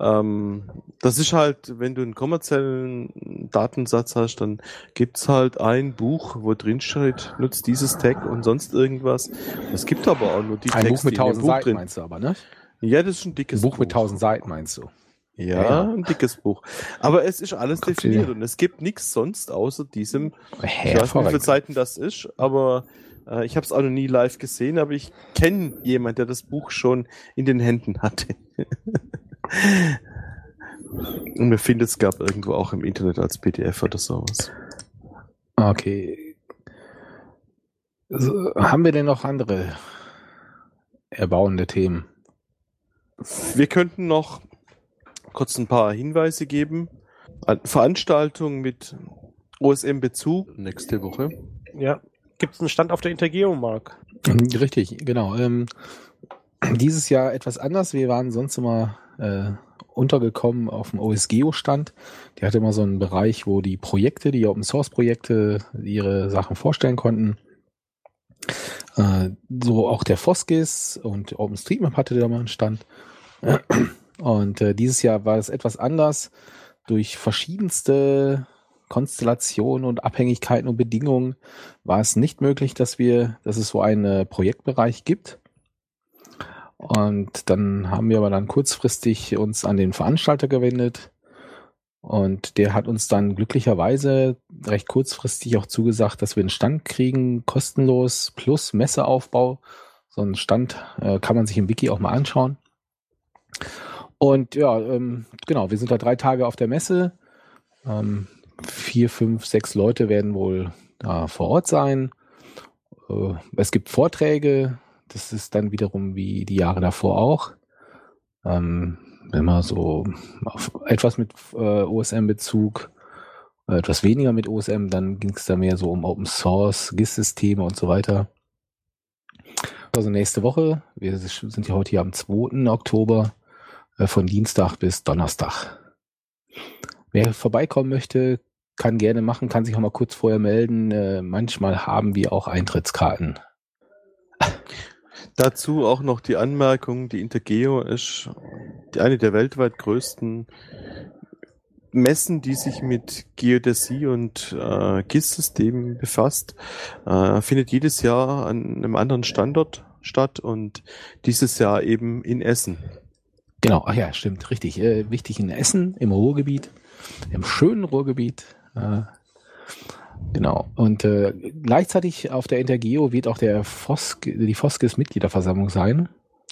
Ähm, das ist halt, wenn du einen kommerziellen Datensatz hast, dann gibt's halt ein Buch, wo drin steht, nutzt dieses Tag und sonst irgendwas. Es gibt aber auch nur die ein Tags, Buch mit tausend Seiten drin. meinst du aber, ne? Ja, das ist ein dickes ein Buch. Buch mit tausend Seiten meinst du? Ja, ja, ein dickes Buch. Aber es ist alles Gott definiert und es gibt nichts sonst außer diesem. Ich weiß nicht, wie viele Seiten das ist, aber äh, ich habe es auch noch nie live gesehen, aber ich kenne jemanden, der das Buch schon in den Händen hatte. und mir findet es gab irgendwo auch im Internet als PDF oder sowas. Okay. Also, haben wir denn noch andere erbauende Themen? Wir könnten noch kurz ein paar Hinweise geben. Veranstaltungen mit OSM-Bezug nächste Woche. Ja. Gibt es einen Stand auf der Intergeo, Mark? Richtig, genau. Ähm, dieses Jahr etwas anders. Wir waren sonst immer äh, untergekommen auf dem OSGeo-Stand. Die hatte immer so einen Bereich, wo die Projekte, die Open-Source-Projekte ihre Sachen vorstellen konnten. Äh, so auch der Foskis und OpenStreetMap hatte da mal einen Stand. Und äh, dieses Jahr war es etwas anders. Durch verschiedenste Konstellationen und Abhängigkeiten und Bedingungen war es nicht möglich, dass wir, dass es so einen Projektbereich gibt. Und dann haben wir aber dann kurzfristig uns an den Veranstalter gewendet. Und der hat uns dann glücklicherweise recht kurzfristig auch zugesagt, dass wir einen Stand kriegen, kostenlos plus Messeaufbau. So einen Stand äh, kann man sich im Wiki auch mal anschauen. Und ja, ähm, genau, wir sind da drei Tage auf der Messe. Ähm, vier, fünf, sechs Leute werden wohl da vor Ort sein. Äh, es gibt Vorträge. Das ist dann wiederum wie die Jahre davor auch. Ähm, immer so etwas mit äh, OSM-Bezug, äh, etwas weniger mit OSM, dann ging es da mehr so um Open Source, GIS-Systeme und so weiter. Also nächste Woche, wir sind ja heute hier am 2. Oktober, von Dienstag bis Donnerstag. Wer vorbeikommen möchte, kann gerne machen, kann sich auch mal kurz vorher melden. Äh, manchmal haben wir auch Eintrittskarten. Dazu auch noch die Anmerkung, die Intergeo ist eine der weltweit größten Messen, die sich mit Geodäsie und äh, GIS-Systemen befasst, äh, findet jedes Jahr an einem anderen Standort statt und dieses Jahr eben in Essen. Genau, ach ja, stimmt, richtig. Äh, wichtig in Essen, im Ruhrgebiet, im schönen Ruhrgebiet. Äh, genau. Und äh, gleichzeitig auf der Intergeo wird auch der Fosk, die Foskes Mitgliederversammlung sein.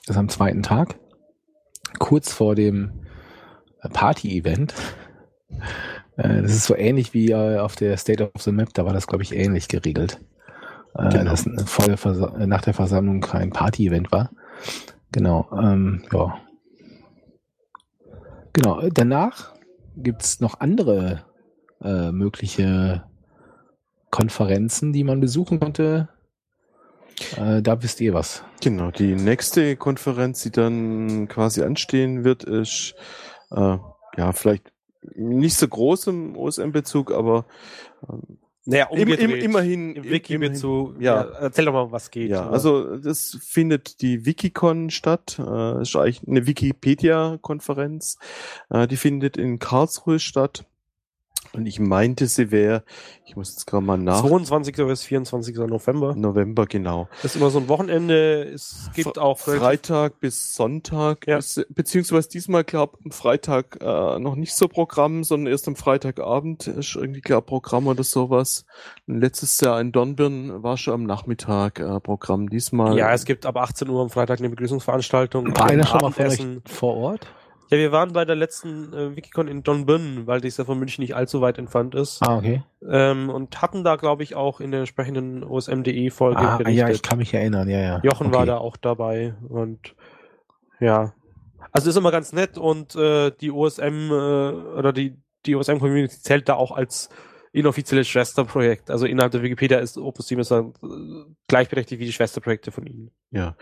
Das ist am zweiten Tag. Kurz vor dem Party-Event. Äh, das ist so ähnlich wie äh, auf der State of the Map, da war das, glaube ich, ähnlich geregelt. Äh, genau. Dass vor der nach der Versammlung kein Party-Event war. Genau, ähm, ja. Genau, danach gibt's noch andere äh, mögliche Konferenzen, die man besuchen konnte. Äh, da wisst ihr was. Genau, die nächste Konferenz, die dann quasi anstehen wird, ist äh, ja vielleicht nicht so groß im OSM-Bezug, aber naja, Im, im, immerhin im Wiki-Bezug. Ja. ja. Erzähl doch mal, was geht. Ja, oder? also das findet die Wikicon statt. Äh, ist eigentlich eine Wikipedia-Konferenz. Äh, die findet in Karlsruhe statt. Und ich meinte, sie wäre, ich muss jetzt gerade mal nach. 22. bis 24. November. November, genau. Das ist immer so ein Wochenende. Es gibt auch Freitag bis Sonntag. Ja. Ist, beziehungsweise diesmal, glaube am Freitag äh, noch nicht so Programm, sondern erst am Freitagabend ist irgendwie, glaube Programm oder sowas. Und letztes Jahr in Dornbirn war schon am Nachmittag äh, Programm. Diesmal. Ja, es gibt ab 18 Uhr am Freitag eine Begrüßungsveranstaltung. War einer schon mal vor Ort? Ja, wir waren bei der letzten äh, Wikicon in Dornbirn, weil das ja von München nicht allzu weit entfernt ist. Ah, okay. Ähm, und hatten da, glaube ich, auch in der entsprechenden OSM.de-Folge ah, berichtet. Ja, ich kann mich erinnern, ja, ja. Jochen okay. war da auch dabei und ja. Also ist immer ganz nett und äh, die OSM äh, oder die, die OSM-Community zählt da auch als inoffizielles Schwesterprojekt. Also innerhalb der Wikipedia ist ist dann äh, gleichberechtigt wie die Schwesterprojekte von ihnen. Ja.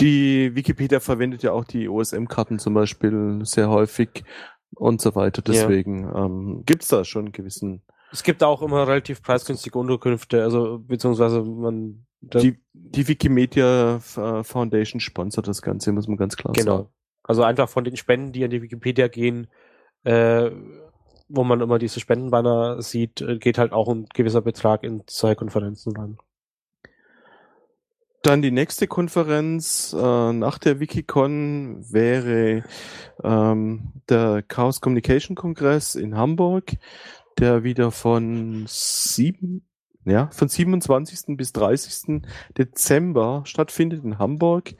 Die Wikipedia verwendet ja auch die OSM-Karten zum Beispiel sehr häufig und so weiter. Deswegen ja. ähm, gibt da schon einen gewissen. Es gibt auch immer relativ preisgünstige Unterkünfte, also beziehungsweise man. Die, die Wikimedia äh, Foundation sponsert das Ganze, muss man ganz klar genau. sagen. Genau. Also einfach von den Spenden, die an die Wikipedia gehen, äh, wo man immer diese Spendenbanner sieht, äh, geht halt auch ein gewisser Betrag in zwei Konferenzen rein. Dann die nächste Konferenz äh, nach der Wikicon wäre ähm, der Chaos Communication Kongress in Hamburg, der wieder von sieben, ja, von 27. bis 30. Dezember stattfindet in Hamburg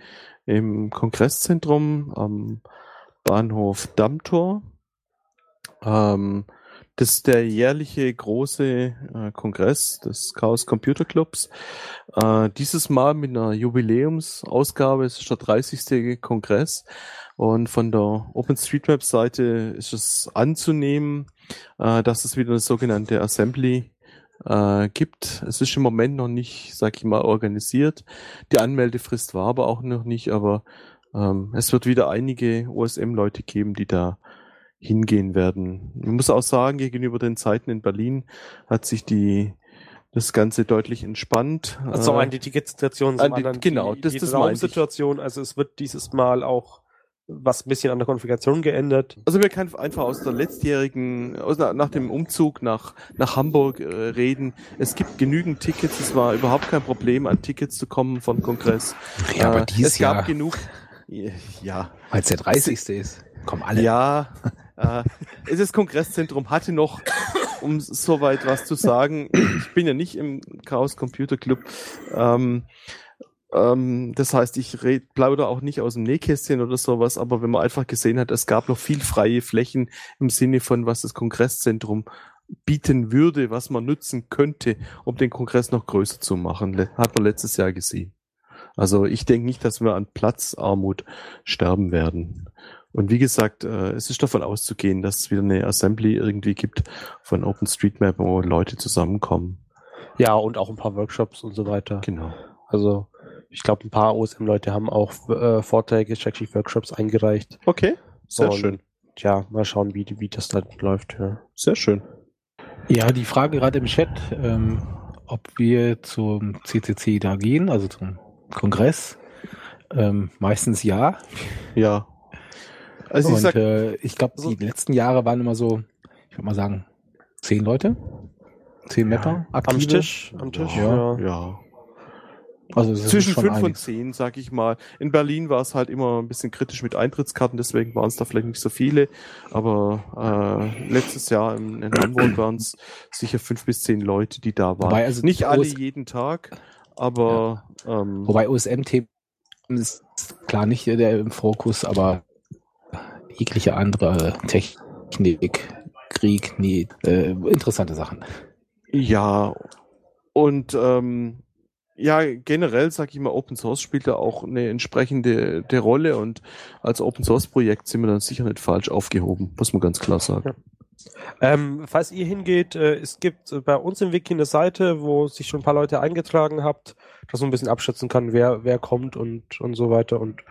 im Kongresszentrum am Bahnhof Dammtor. Ähm, das ist der jährliche große äh, Kongress des Chaos Computer Clubs. Äh, dieses Mal mit einer Jubiläumsausgabe, es ist der 30. Kongress. Und von der OpenStreetMap-Seite ist es anzunehmen, äh, dass es wieder eine sogenannte Assembly äh, gibt. Es ist im Moment noch nicht, sag ich mal, organisiert. Die Anmeldefrist war aber auch noch nicht, aber ähm, es wird wieder einige OSM-Leute geben, die da hingehen werden. Man muss auch sagen, gegenüber den Zeiten in Berlin hat sich die das Ganze deutlich entspannt. Also äh, an die Ticketsituation zum anderen genau, die, das, die das Raumsituation. Also es wird dieses Mal auch was ein bisschen an der Konfiguration geändert. Also wir können einfach aus der letztjährigen, aus, nach dem Umzug nach, nach Hamburg äh, reden. Es gibt genügend Tickets. Es war überhaupt kein Problem, an Tickets zu kommen vom Kongress. Ja, aber äh, dieses es gab Jahr, genug. Ja. Weil es der 30. ist. Kommen alle. Ja, äh, das Kongresszentrum hatte noch, um soweit was zu sagen, ich bin ja nicht im Chaos Computer Club, ähm, ähm, das heißt, ich red, plaudere auch nicht aus dem Nähkästchen oder sowas, aber wenn man einfach gesehen hat, es gab noch viel freie Flächen im Sinne von, was das Kongresszentrum bieten würde, was man nutzen könnte, um den Kongress noch größer zu machen, hat man letztes Jahr gesehen. Also ich denke nicht, dass wir an Platzarmut sterben werden. Und wie gesagt, äh, es ist davon auszugehen, dass es wieder eine Assembly irgendwie gibt von OpenStreetMap, wo Leute zusammenkommen. Ja, und auch ein paar Workshops und so weiter. Genau. Also ich glaube, ein paar OSM-Leute haben auch äh, Vorträge, Checksheet Workshops eingereicht. Okay, sehr und, schön. Ja, mal schauen, wie, wie das dann läuft. Ja. Sehr schön. Ja, die Frage gerade im Chat, ähm, ob wir zum CCC da gehen, also zum Kongress. Ähm, meistens ja. Ja, also ich, äh, ich glaube, die letzten Jahre waren immer so, ich würde mal sagen, zehn Leute, zehn Mapper ja, aktive. Am Tisch, am Tisch, ja. ja. ja. Also zwischen fünf einiges. und zehn, sag ich mal. In Berlin war es halt immer ein bisschen kritisch mit Eintrittskarten, deswegen waren es da vielleicht nicht so viele. Aber äh, letztes Jahr in, in Hamburg waren es sicher fünf bis zehn Leute, die da waren. Wobei also nicht alle jeden Tag, aber ja. ähm, wobei OSM-Themen ist klar nicht der im Fokus, aber jegliche andere Technik, Krieg, nie, äh, interessante Sachen. Ja, und ähm, ja, generell sage ich mal, Open Source spielt da auch eine entsprechende der Rolle und als Open Source Projekt sind wir dann sicher nicht falsch aufgehoben, muss man ganz klar sagen. Ja. Ähm, falls ihr hingeht, äh, es gibt bei uns im Wiki eine Seite, wo sich schon ein paar Leute eingetragen habt, dass man ein bisschen abschätzen kann, wer, wer kommt und, und so weiter und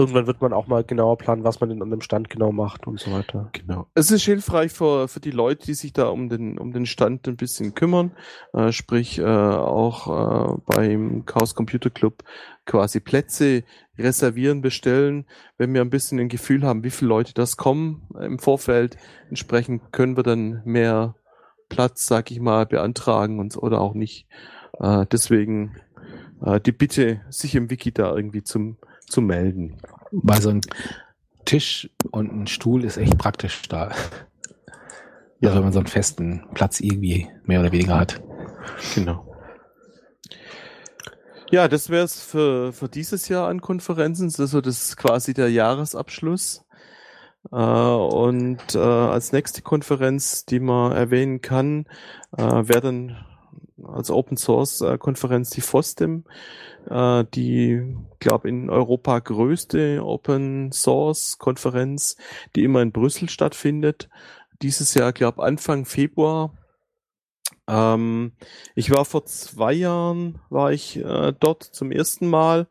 irgendwann wird man auch mal genauer planen, was man denn an dem Stand genau macht und so weiter. Genau. Es ist hilfreich für, für die Leute, die sich da um den, um den Stand ein bisschen kümmern, äh, sprich äh, auch äh, beim Chaos Computer Club quasi Plätze reservieren, bestellen, wenn wir ein bisschen ein Gefühl haben, wie viele Leute das kommen im Vorfeld. Entsprechend können wir dann mehr Platz, sag ich mal, beantragen und oder auch nicht. Äh, deswegen äh, die Bitte, sich im Wiki da irgendwie zum, zu melden. Weil so ein Tisch und ein Stuhl ist echt praktisch da. Ja, also wenn man so einen festen Platz irgendwie mehr oder weniger hat. Genau. Ja, das wäre es für, für dieses Jahr an Konferenzen. Also das ist quasi der Jahresabschluss. Äh, und äh, als nächste Konferenz, die man erwähnen kann, äh, wäre dann als Open Source äh, Konferenz die FOSDEM, äh, die, glaube in Europa größte Open Source Konferenz, die immer in Brüssel stattfindet. Dieses Jahr, glaube Anfang Februar. Ähm, ich war vor zwei Jahren, war ich äh, dort zum ersten Mal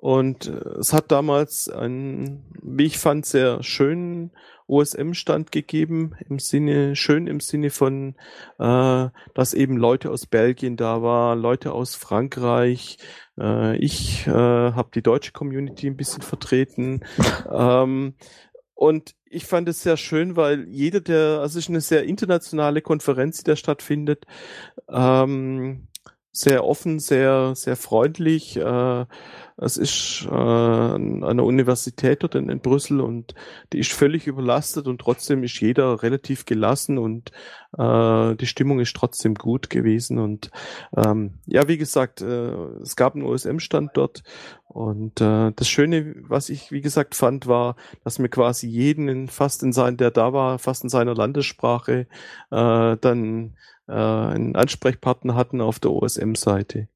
und äh, es hat damals einen, wie ich fand, sehr schönen OSM-Stand gegeben, im Sinne, schön im Sinne von, äh, dass eben Leute aus Belgien da waren, Leute aus Frankreich. Äh, ich äh, habe die deutsche Community ein bisschen vertreten. ähm, und ich fand es sehr schön, weil jeder der, also es ist eine sehr internationale Konferenz, die da stattfindet. Ähm, sehr offen, sehr, sehr freundlich. Äh, es ist äh, eine Universität dort in, in, Brüssel und die ist völlig überlastet und trotzdem ist jeder relativ gelassen und äh, die Stimmung ist trotzdem gut gewesen. Und ähm, ja, wie gesagt, äh, es gab einen OSM-Stand dort und äh, das Schöne, was ich wie gesagt fand, war, dass mir quasi jeden in, fast in sein, der da war, fast in seiner Landessprache äh, dann äh, einen Ansprechpartner hatten auf der OSM-Seite.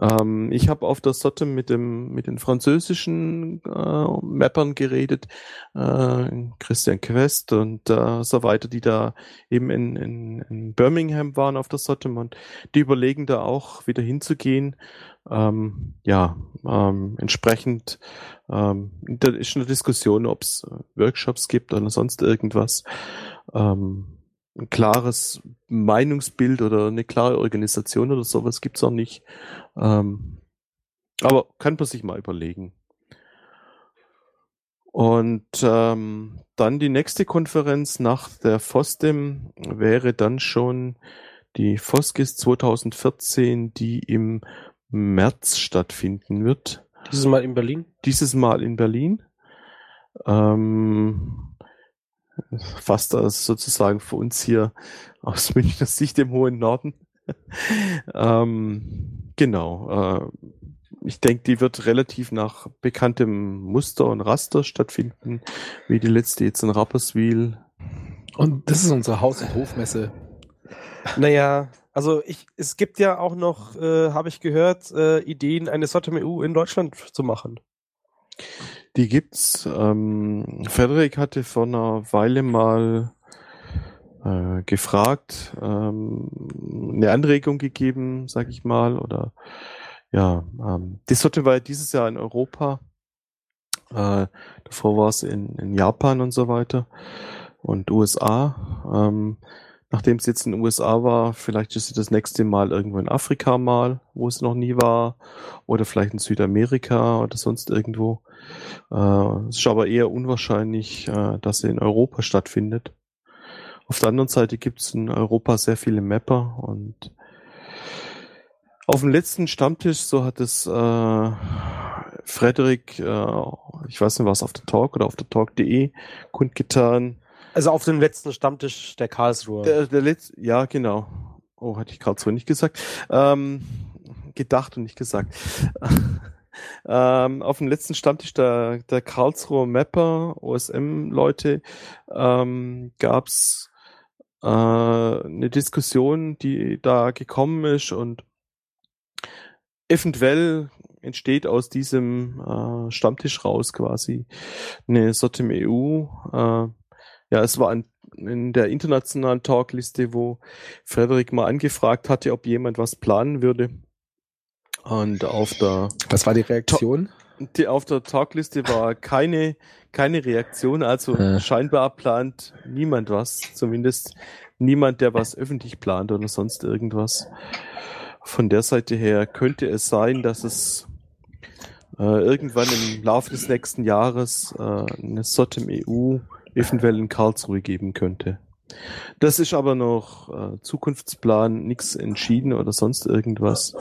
Ähm, ich habe auf der Sotte mit dem mit den französischen äh, Mappern geredet, äh, Christian Quest und äh, so weiter, die da eben in, in, in Birmingham waren auf der Sotte und die überlegen da auch wieder hinzugehen. Ähm, ja, ähm, entsprechend ähm, da ist eine Diskussion, ob es Workshops gibt oder sonst irgendwas. Ähm, ein klares Meinungsbild oder eine klare Organisation oder sowas gibt's auch nicht. Ähm, aber kann man sich mal überlegen. Und ähm, dann die nächste Konferenz nach der FOSDEM wäre dann schon die FOSGIS 2014, die im März stattfinden wird. Dieses Mal in Berlin? Dieses Mal in Berlin. Ähm, fast als sozusagen für uns hier aus Münchner Sicht im hohen Norden. ähm, genau. Äh, ich denke, die wird relativ nach bekanntem Muster und Raster stattfinden, wie die letzte jetzt in Rapperswil. Und das ist unsere Haus- und Hofmesse. Naja, also ich, es gibt ja auch noch, äh, habe ich gehört, äh, Ideen, eine Sotom EU in Deutschland zu machen. Die gibt's. Ähm, Frederik hatte vor einer Weile mal äh, gefragt, ähm, eine Anregung gegeben, sag ich mal, oder ja, ähm, die Sorte war dieses Jahr in Europa. Äh, davor war es in, in Japan und so weiter und USA. Ähm, nachdem es jetzt in den USA war, vielleicht ist sie das nächste Mal irgendwo in Afrika mal, wo es noch nie war, oder vielleicht in Südamerika oder sonst irgendwo. Äh, es ist aber eher unwahrscheinlich, äh, dass sie in Europa stattfindet. Auf der anderen Seite gibt es in Europa sehr viele Mapper und auf dem letzten Stammtisch, so hat es äh, Frederik, äh, ich weiß nicht was, auf der Talk oder auf der Talk.de kundgetan, also auf dem letzten Stammtisch der Karlsruhe. Der, der letzte, ja, genau. Oh, hatte ich Karlsruhe nicht gesagt. Ähm, gedacht und nicht gesagt. ähm, auf dem letzten Stammtisch der, der Karlsruher Mapper, OSM-Leute, ähm, gab es äh, eine Diskussion, die da gekommen ist und eventuell entsteht aus diesem äh, Stammtisch raus quasi eine Sotem EU. Äh, ja, es war ein, in der internationalen Talkliste, wo Frederik mal angefragt hatte, ob jemand was planen würde. Und auf der. Was war die Reaktion? die auf der Talkliste war keine, keine Reaktion, also äh. scheinbar plant niemand was, zumindest niemand, der was öffentlich plant oder sonst irgendwas. Von der Seite her könnte es sein, dass es äh, irgendwann im Laufe des nächsten Jahres äh, eine SOT im EU eventuell in Karlsruhe geben könnte. Das ist aber noch äh, Zukunftsplan, nichts entschieden oder sonst irgendwas.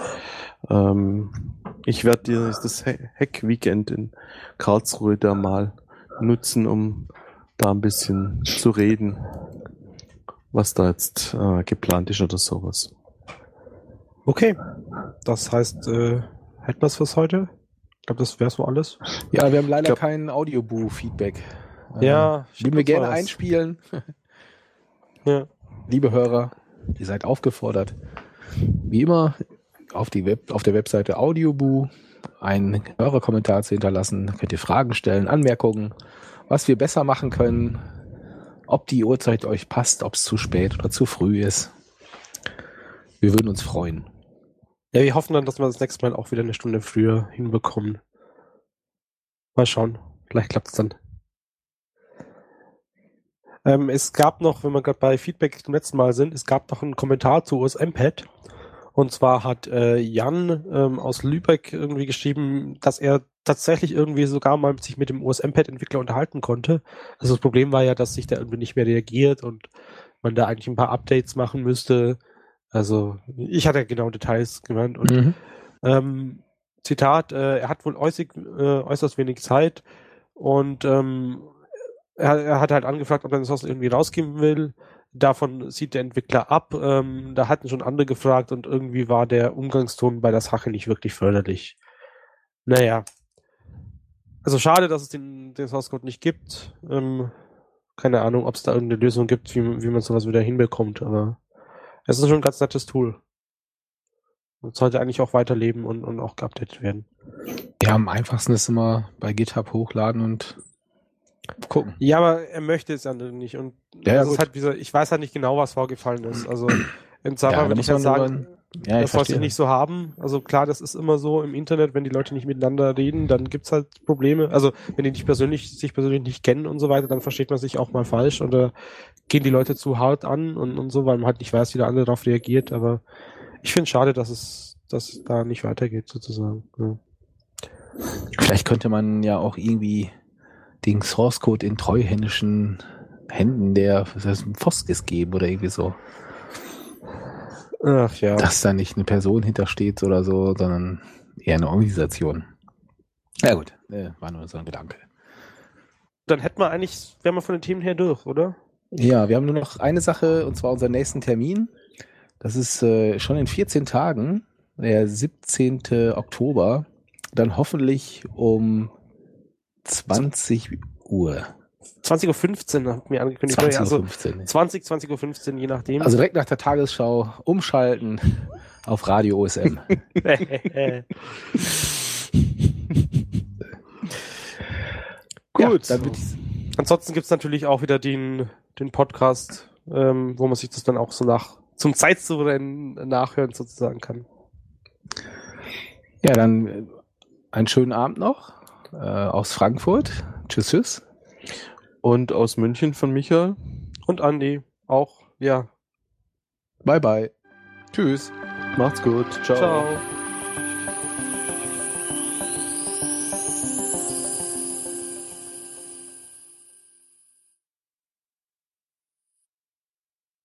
Ähm, ich werde das Hack-Weekend in Karlsruhe da mal nutzen, um da ein bisschen zu reden, was da jetzt äh, geplant ist oder sowas. Okay, das heißt, äh, hätten wir es fürs heute? Ich glaube, das wäre so alles. Ja, wir haben leider glaub, kein Audioboo-Feedback. Ja, äh, würden wir gerne einspielen. ja. Liebe Hörer, ihr seid aufgefordert, wie immer auf, die Web, auf der Webseite Audioboo einen Hörerkommentar zu hinterlassen. Da könnt ihr Fragen stellen, Anmerkungen, was wir besser machen können, ob die Uhrzeit euch passt, ob es zu spät oder zu früh ist. Wir würden uns freuen. Ja, wir hoffen dann, dass wir das nächste Mal auch wieder eine Stunde früher hinbekommen. Mal schauen. Vielleicht klappt es dann. Ähm, es gab noch, wenn wir gerade bei Feedback zum letzten Mal sind, es gab noch einen Kommentar zu USM-Pad. Und zwar hat äh, Jan ähm, aus Lübeck irgendwie geschrieben, dass er tatsächlich irgendwie sogar mal sich mit dem USM-Pad-Entwickler unterhalten konnte. Also das Problem war ja, dass sich da irgendwie nicht mehr reagiert und man da eigentlich ein paar Updates machen müsste. Also ich hatte genau Details genannt und mhm. ähm, Zitat, äh, er hat wohl äußig, äh, äußerst wenig Zeit und ähm, er, er hat halt angefragt, ob er das irgendwie rausgeben will. Davon sieht der Entwickler ab. Ähm, da hatten schon andere gefragt und irgendwie war der Umgangston bei der Sache nicht wirklich förderlich. Naja. Also schade, dass es den, den Source Code nicht gibt. Ähm, keine Ahnung, ob es da irgendeine Lösung gibt, wie, wie man sowas wieder hinbekommt, aber es ist schon ein ganz nettes Tool. Und sollte eigentlich auch weiterleben und, und auch geupdatet werden. Ja, am einfachsten ist immer bei GitHub hochladen und gucken. Ja, aber er möchte es ja nicht. Und ja, das ist halt wie so, ich weiß halt nicht genau, was vorgefallen ist. Also im Zweifel ja, würde ich halt sagen, ja, das sollte ich nicht so haben. Also klar, das ist immer so im Internet, wenn die Leute nicht miteinander reden, dann gibt's halt Probleme. Also wenn die nicht persönlich, sich persönlich nicht kennen und so weiter, dann versteht man sich auch mal falsch oder gehen die Leute zu hart an und, und so, weil man halt nicht weiß, wie der andere darauf reagiert. Aber ich finde schade, dass es, dass da nicht weitergeht, sozusagen. Ja. Vielleicht könnte man ja auch irgendwie den Source Code in treuhändischen Händen der was heißt, Foskis geben oder irgendwie so. Ach ja. Dass da nicht eine Person hintersteht oder so, sondern eher eine Organisation. Ja gut, äh, war nur so ein Gedanke. Dann hätten wir eigentlich, wären wir von den Themen her durch, oder? Ja, wir haben nur noch eine Sache, und zwar unseren nächsten Termin. Das ist äh, schon in 14 Tagen, der 17. Oktober. Dann hoffentlich um 20 Uhr. 20.15 Uhr hat mir angekündigt. 20.15 also 15, 20, 20.15 Uhr, je nachdem. Also direkt nach der Tagesschau umschalten auf Radio OSM. Gut. Ja, Ansonsten gibt es natürlich auch wieder den, den Podcast, ähm, wo man sich das dann auch so nach zum Zeitsouverän nachhören sozusagen kann. Ja, dann äh, einen schönen Abend noch äh, aus Frankfurt. Tschüss, tschüss. Und aus München von Michael. Und Andi auch. Ja. Bye, bye. Tschüss. Macht's gut. Ciao. Ciao.